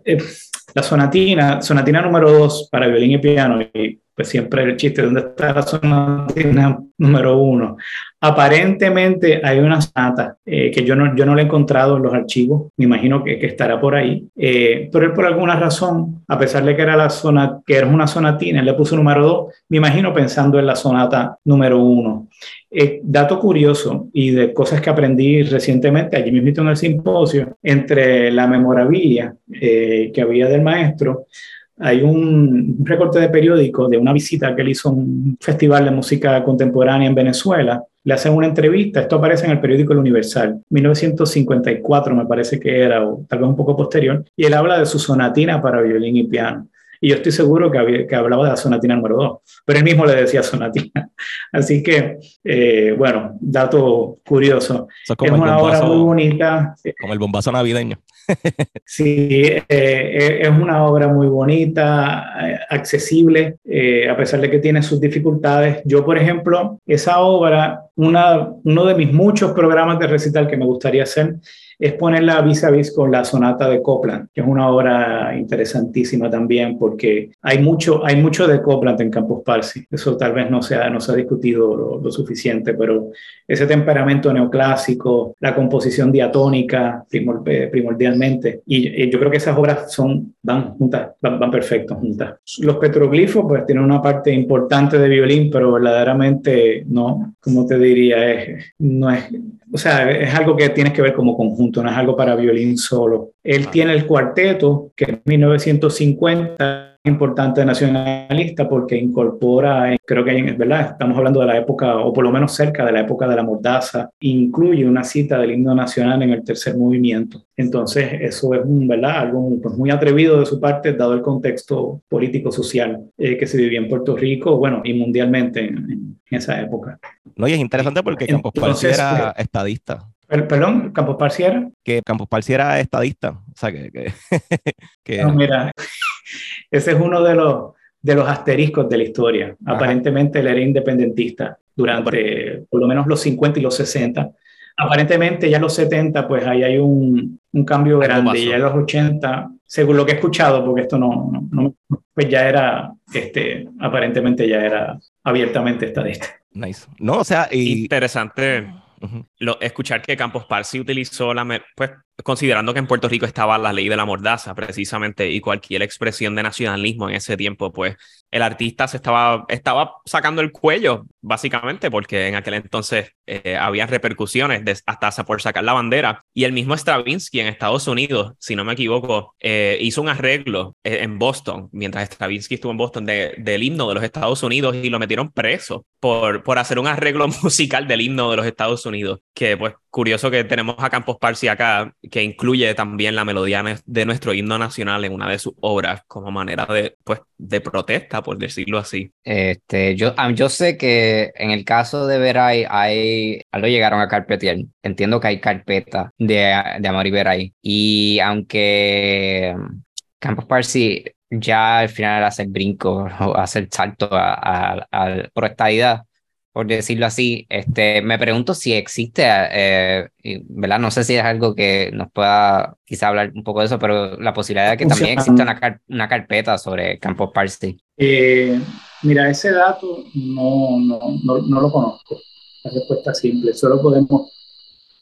la sonatina, sonatina número dos para violín y piano, y pues siempre el chiste, ¿dónde está la sonatina número uno? Aparentemente hay una sonata eh, que yo no, yo no la he encontrado en los archivos, me imagino que, que estará por ahí, eh, pero él por alguna razón, a pesar de que era, la zona, que era una sonatina, él le puso número dos, me imagino pensando en la sonata número uno. Eh, dato curioso y de cosas que aprendí recientemente, allí mismo en el simposio, entre la memorabilia que había del maestro, hay un recorte de periódico de una visita que él hizo a un festival de música contemporánea en Venezuela. Le hacen una entrevista, esto aparece en el periódico El Universal, 1954 me parece que era, o tal vez un poco posterior, y él habla de su sonatina para violín y piano. Y yo estoy seguro que, que hablaba de la sonatina número 2, pero él mismo le decía sonatina. [LAUGHS] Así que, eh, bueno, dato curioso. es, una obra muy bonita. Como el bombazo navideño. Sí, eh, eh, es una obra muy bonita, accesible, a pesar de que tiene sus dificultades. Yo, por ejemplo, esa obra, una, uno de mis muchos programas de recital que me gustaría hacer es ponerla vis a vis con la sonata de Copland, que es una obra interesantísima también porque hay mucho, hay mucho de Copland en Campus Parsi. Eso tal vez no se ha, no se ha discutido lo, suficiente, pero ese temperamento neoclásico, la composición diatónica eh, primordialmente, y, yo creo que esas obras son, van juntas, van, van perfectos juntas. Los petroglifos pues tienen una parte importante de violín, pero verdaderamente no, como te diría, es, no es, o sea, es algo que tienes que ver como conjunto, no es algo para violín solo. Él tiene el cuarteto, que en 1950 importante nacionalista porque incorpora, creo que es verdad, estamos hablando de la época, o por lo menos cerca de la época de la mordaza, incluye una cita del himno nacional en el tercer movimiento. Entonces, eso es ¿verdad? algo pues, muy atrevido de su parte, dado el contexto político-social eh, que se vivía en Puerto Rico, bueno, y mundialmente en, esa época. No, y es interesante porque Campos era eh, estadista. Perdón, Campos Parsi era. Que Campos Parsi era estadista. O sea, que. que, [LAUGHS] no, mira, [LAUGHS] ese es uno de los, de los asteriscos de la historia. Aparentemente él era independentista durante por lo menos los 50 y los 60. Aparentemente ya en los 70 pues ahí hay un, un cambio grande. Ya en los 80, según lo que he escuchado, porque esto no, no, pues ya era, este, aparentemente ya era abiertamente estadista. Nice. No, o sea, interesante. Escuchar que Campos Parsi utilizó la, pues, considerando que en Puerto Rico estaba la ley de la mordaza precisamente y cualquier expresión de nacionalismo en ese tiempo, pues el artista se estaba, estaba sacando el cuello, básicamente, porque en aquel entonces eh, había repercusiones de, hasta por sacar la bandera. Y el mismo Stravinsky en Estados Unidos, si no me equivoco, eh, hizo un arreglo eh, en Boston, mientras Stravinsky estuvo en Boston, del himno de los Estados Unidos y lo metieron preso por, por hacer un arreglo [LAUGHS] musical del himno de los Estados Unidos, que pues curioso que tenemos a Campos Parsi acá, que incluye también la melodía de nuestro himno nacional en una de sus obras como manera de, pues, de protesta, por decirlo así. Este, yo, yo sé que en el caso de Veray, hay, algo llegaron a carpetear. Entiendo que hay carpeta de, de Amor y Veray. Y aunque Campos Parsi ya al final hace el brinco o hace el salto a, a, a, por decirlo así. Este, me pregunto si existe, eh, ¿verdad? No sé si es algo que nos pueda quizá hablar un poco de eso, pero la posibilidad de que también exista una, una carpeta sobre Campos Parsi. Eh, Mira, ese dato no, no, no, no lo conozco. La respuesta es simple. Solo podemos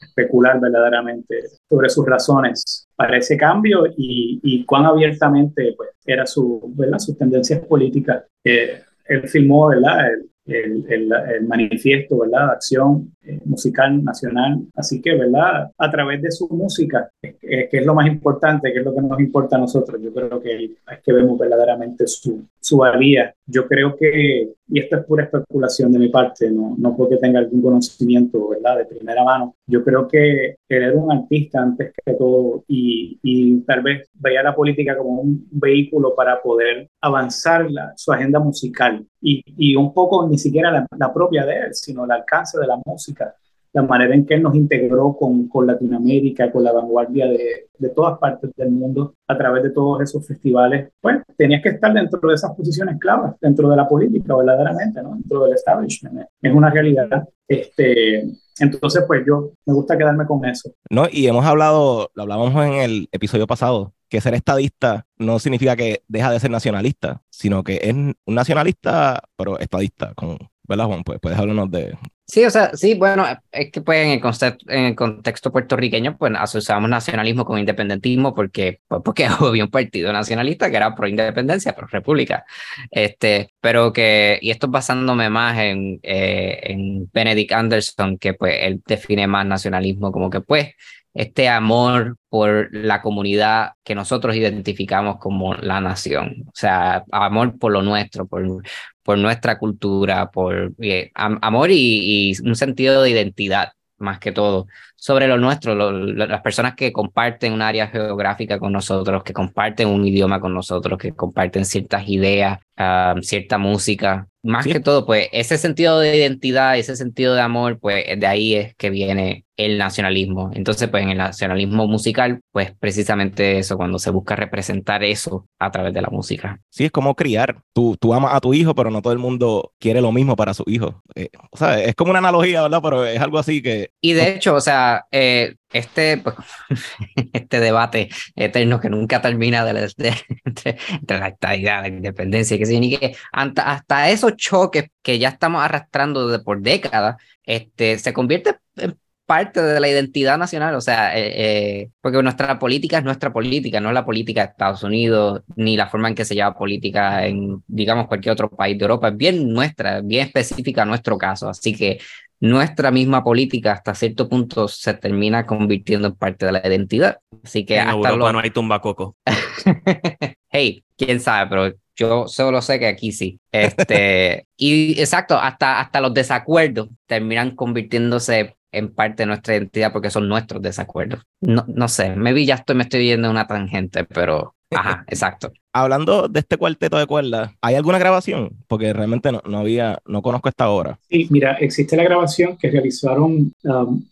especular verdaderamente sobre sus razones para ese cambio y, y cuán abiertamente pues, era su, ¿verdad? sus tendencias políticas. Eh, él filmó ¿verdad? El, el, el, manifiesto, ¿verdad? Acción eh, musical nacional. Así que, ¿verdad? A través de su música, que es lo más importante, que es lo que nos importa a nosotros, yo creo que es que vemos verdaderamente su, su valía. Yo creo que, y esto es pura especulación de mi parte, no, no porque tenga algún conocimiento, ¿verdad? De primera mano. Yo creo que era un artista antes que todo y, y tal vez veía la política como un vehículo para poder avanzar la, su agenda musical y, y un poco ni siquiera la, la, propia de él, sino el alcance de la música, la manera en que él nos integró con, con Latinoamérica, con la vanguardia de, de, todas partes del mundo a través de todos esos festivales. Pues tenías que estar dentro de esas posiciones claves, dentro de la política verdaderamente, ¿no? dentro del establishment. Es una realidad. Este, entonces, pues yo me gusta quedarme con eso. No, y hemos hablado, lo hablábamos en el episodio pasado, que ser estadista no significa que deja de ser nacionalista, sino que es un nacionalista, pero estadista, con, ¿verdad, Juan? Pues puedes hablarnos de... Sí, o sea, sí, bueno, es que pues en el, concepto, en el contexto puertorriqueño, pues asociamos nacionalismo con independentismo porque, pues, porque [LAUGHS] había un partido nacionalista que era pro independencia, pro república. Este, pero que, y esto basándome más en, eh, en Benedict Anderson, que pues él define más nacionalismo como que pues este amor por la comunidad que nosotros identificamos como la nación. O sea, amor por lo nuestro, por, por nuestra cultura, por eh, amor y, y, un sentido de identidad, más que todo, sobre lo nuestro, lo, las personas que comparten un área geográfica con nosotros, que comparten un idioma con nosotros, que comparten ciertas ideas, uh, cierta música, más sí. que todo, pues ese sentido de identidad, ese sentido de amor, pues de ahí es que viene el nacionalismo. Entonces, pues en el nacionalismo musical, pues precisamente eso, cuando se busca representar eso a través de la música. Sí, es como criar. Tú, tú amas a tu hijo, pero no todo el mundo quiere lo mismo para su hijo. Eh, o sea, es como una analogía, ¿verdad? Pero es algo así que... Y de hecho, o sea, eh, este, pues, [LAUGHS] este debate eterno que nunca termina de, de, de, de la estabilidad, la independencia, que ni que hasta, hasta esos choques que ya estamos arrastrando de por décadas, este, se convierte en parte de la identidad nacional, o sea, eh, eh, porque nuestra política es nuestra política, no es la política de Estados Unidos, ni la forma en que se lleva política en, digamos, cualquier otro país de Europa, es bien nuestra, bien específica a nuestro caso, así que nuestra misma política hasta cierto punto se termina convirtiendo en parte de la identidad. Así que en hasta Europa lo... no hay tumbacoco. [LAUGHS] hey, quién sabe, pero yo solo sé que aquí sí. Este, [LAUGHS] y exacto, hasta, hasta los desacuerdos terminan convirtiéndose en parte de nuestra identidad porque son nuestros desacuerdos. No, no sé, maybe ya estoy, me estoy viendo una tangente, pero ajá, [LAUGHS] exacto. Hablando de este cuarteto de cuerdas, ¿hay alguna grabación? Porque realmente no, no había, no conozco esta obra. Sí, mira, existe la grabación que realizaron, um,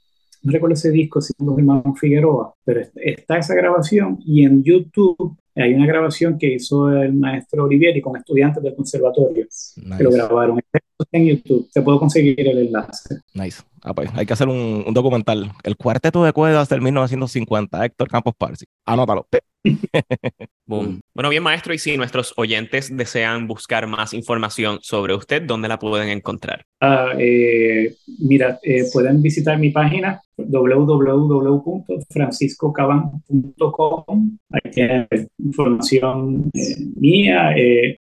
no recuerdo ese disco, si los hermanos Figueroa, pero está esa grabación y en YouTube hay una grabación que hizo el maestro Olivieri con estudiantes del conservatorio nice. que lo grabaron en YouTube. Te puedo conseguir el enlace. Nice. Ah, pues, hay que hacer un, documental. El cuarteto de cuerdas del 1950, Héctor Campos Parsi. Anótalo. [LAUGHS] Boom. Bueno, bien, maestro, y si nuestros oyentes desean buscar más información sobre usted, ¿dónde la pueden encontrar? Uh, eh, mira, eh, pueden visitar mi página www.franciscocaban.com. Ahí tienen información eh, mía,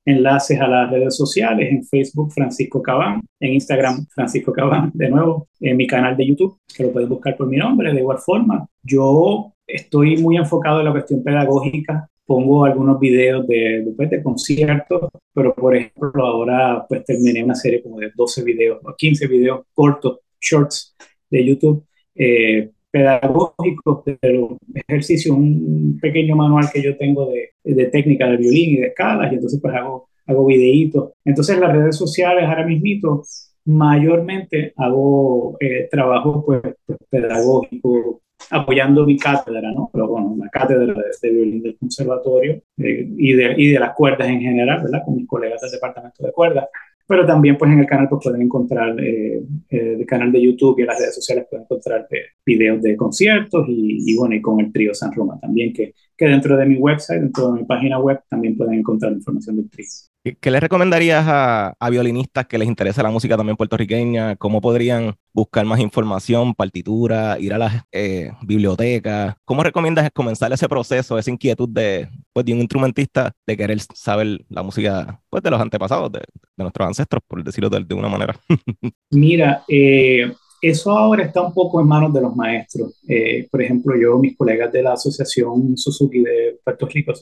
enlaces a las redes sociales, en Facebook Francisco Cabán, en Instagram Francisco Cabán, de nuevo, en mi canal de YouTube, que lo pueden buscar por mi nombre, de igual forma. Yo estoy muy enfocado en la cuestión pedagógica, pongo algunos videos de, después de conciertos, pero por ejemplo ahora pues terminé una serie como de 12 videos o 15 videos cortos, shorts de YouTube, eh, pedagógicos de los ejercicios, un pequeño manual que yo tengo de, de técnica de violín y de escalas, y entonces pues hago, hago videitos. Entonces las redes sociales ahora mismito mayormente hago eh, trabajo pues, pues, pedagógico, apoyando mi cátedra, ¿no? Pero bueno, la cátedra de, de violín del conservatorio eh, y, de, y de las cuerdas en general, ¿verdad? Con mis colegas del departamento de cuerdas. Pero también pues en el canal pues, pueden encontrar, eh, eh, el canal de YouTube y en las redes sociales pueden encontrar eh, videos de conciertos y, y, bueno, y con el trío San Roma también, que, que dentro de mi website, dentro de mi página web, también pueden encontrar información del trío. ¿Qué, le recomendarías a, violinistas que les interesa la música también puertorriqueña? ¿Cómo podrían buscar más información, partitura, ir a las eh, bibliotecas? ¿Cómo recomiendas comenzar ese proceso, esa inquietud de, pues, de un instrumentista de querer saber la música pues, de los antepasados, de, nuestros ancestros, por decirlo de, de una manera? [LAUGHS] Mira, eh, eso ahora está un poco en manos de los maestros. Eh, por ejemplo, yo, mis colegas de la Asociación Suzuki de Puerto Rico,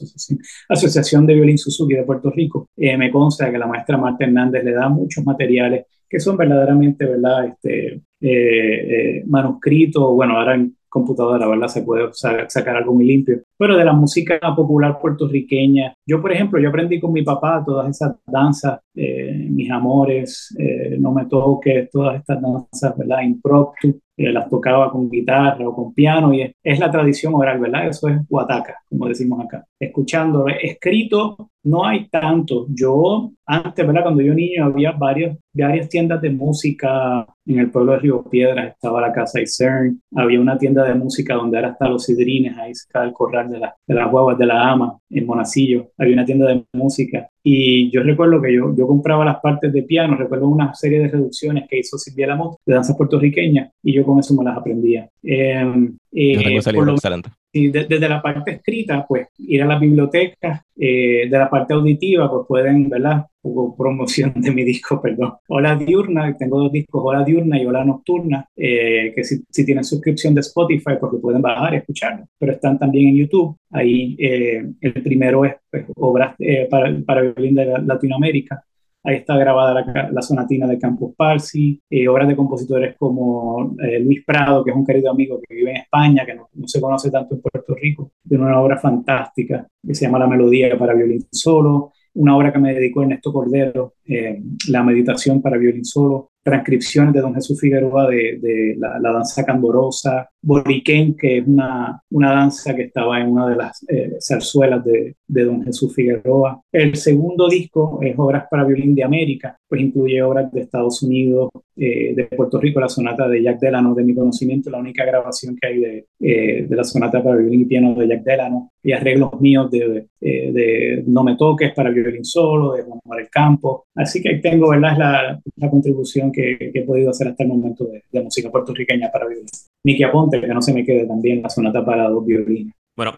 Asociación, de Violín Suzuki de Puerto Rico, eh, me consta que la maestra Marta Hernández le da muchos materiales que son verdaderamente, ¿verdad? Este, eh, manuscritos, bueno, ahora en computadora, ¿verdad? Se puede sacar algo muy limpio. Pero de la música popular puertorriqueña, yo, por ejemplo, yo aprendí con mi papá todas esas danzas, eh, mis amores, eh, no me toques, todas estas danzas, ¿verdad? Impromptu, eh, las tocaba con guitarra o con piano y es, la tradición oral, ¿verdad? Eso es guataca, como decimos acá. Escuchando, escrito, no hay tanto. Yo, antes, ¿verdad? Cuando yo niño había varios, varias tiendas de música en el pueblo de Río Piedras, estaba la casa Isern, había una tienda de música donde ahora están los sidrines, ahí está el corral de, de las guaguas de la ama, en Monacillo, había una tienda de música. Y yo recuerdo que yo, yo compraba las partes de piano, recuerdo una serie de reducciones que hizo Silvia Lamont de danza puertorriqueña y yo con eso me las aprendía. Eh, eh, excelente. Y desde la parte escrita, pues ir a las bibliotecas, eh, de la parte auditiva, pues pueden, ¿verdad? Hubo promoción de mi disco, perdón. Hola Diurna, tengo dos discos, Hola Diurna y Hola Nocturna, eh, que si, si, tienen suscripción de Spotify, porque pueden bajar y escucharlo, pero están también en YouTube. Ahí eh, el primero es pues, obras para, para violín de Latinoamérica, Ahí está grabada la, sonatina de Campus Parsi, eh, obras de compositores como eh, Luis Prado, que es un querido amigo que vive en España, que no, se conoce tanto en Puerto Rico, tiene una obra fantástica que se llama La Melodía para violín solo, una obra que me dedicó Ernesto Cordero, eh, La Meditación para violín solo, transcripciones de don Jesús Figueroa de, la, danza candorosa, Boriquén, que es una, una danza que estaba en una de las eh, zarzuelas de, de, don Jesús Figueroa. El segundo disco es Obras para Violín de América, pues incluye obras de Estados Unidos, eh, de Puerto Rico, la sonata de Jack Delano, de mi conocimiento, la única grabación que hay de, eh, de la sonata para violín y piano de Jack Delano, y arreglos míos de, de No me toques para violín solo, de Juan Manuel Campo. Así que ahí tengo, ¿verdad? La, la contribución que, he podido hacer hasta el momento de, música puertorriqueña para violín. Miki Aponte, que no se me quede también la sonata para dos violines. Bueno,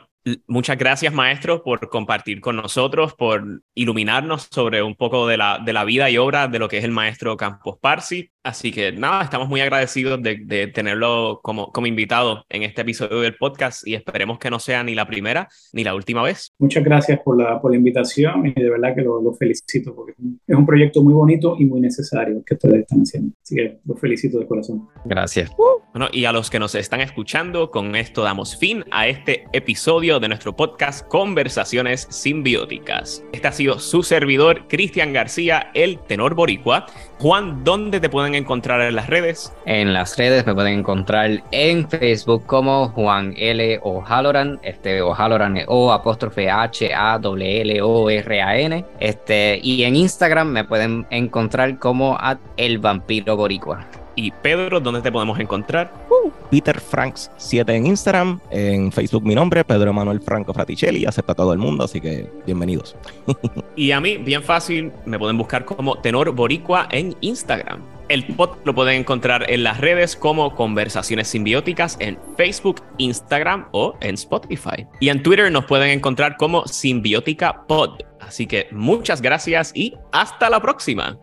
Muchas gracias, maestro, por compartir con nosotros, por iluminarnos sobre un poco de la, de la vida y obra de lo que es el maestro Campos Parsi. Así que nada, estamos muy agradecidos de, tenerlo como, como invitado en este episodio del podcast y esperemos que no sea ni la primera ni la última vez. Muchas gracias por la, por la invitación y de verdad que lo, lo felicito porque es un proyecto muy bonito y muy necesario que ustedes están haciendo. Así que los felicito de corazón. Gracias. Bueno, y a los que nos están escuchando, con esto damos fin a este episodio de nuestro podcast Conversaciones Simbióticas. Este ha sido su servidor, Cristian García, el tenor boricua. Juan, ¿dónde te pueden encontrar en las redes? En las redes me pueden encontrar en Facebook como Juan L. O'Halloran, este O'Halloran O apóstrofe H A W L O R A N, este y en Instagram me pueden encontrar como el vampiro boricua. Y Pedro, ¿dónde te podemos encontrar? Uh, Peter Franks 7 en Instagram, en Facebook mi nombre, Pedro Manuel Franco Fraticelli, acepta a todo el mundo, así que bienvenidos. [LAUGHS] y a mí, bien fácil, me pueden buscar como Tenor Boricua en Instagram. El pod lo pueden encontrar en las redes como Conversaciones Simbióticas en Facebook, Instagram o en Spotify. Y en Twitter nos pueden encontrar como Simbiótica Pod. Así que muchas gracias y hasta la próxima.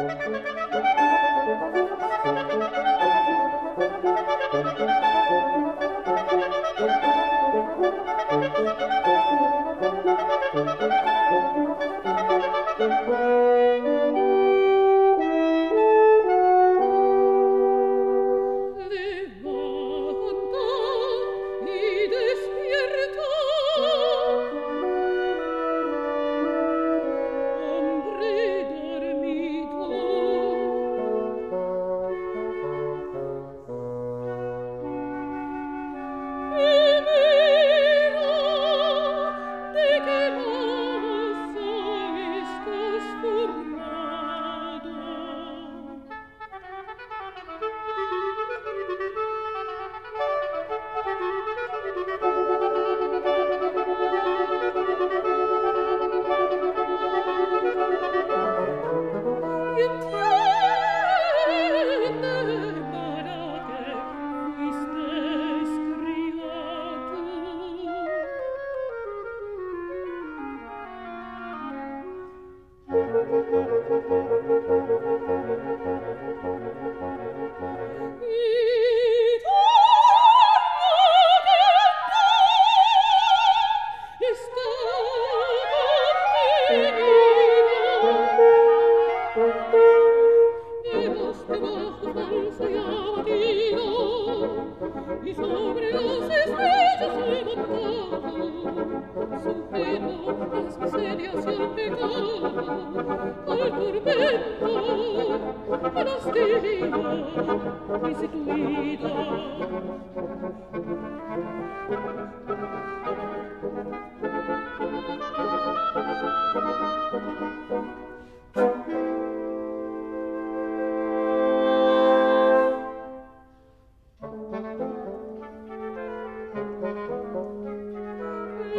Música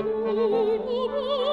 tu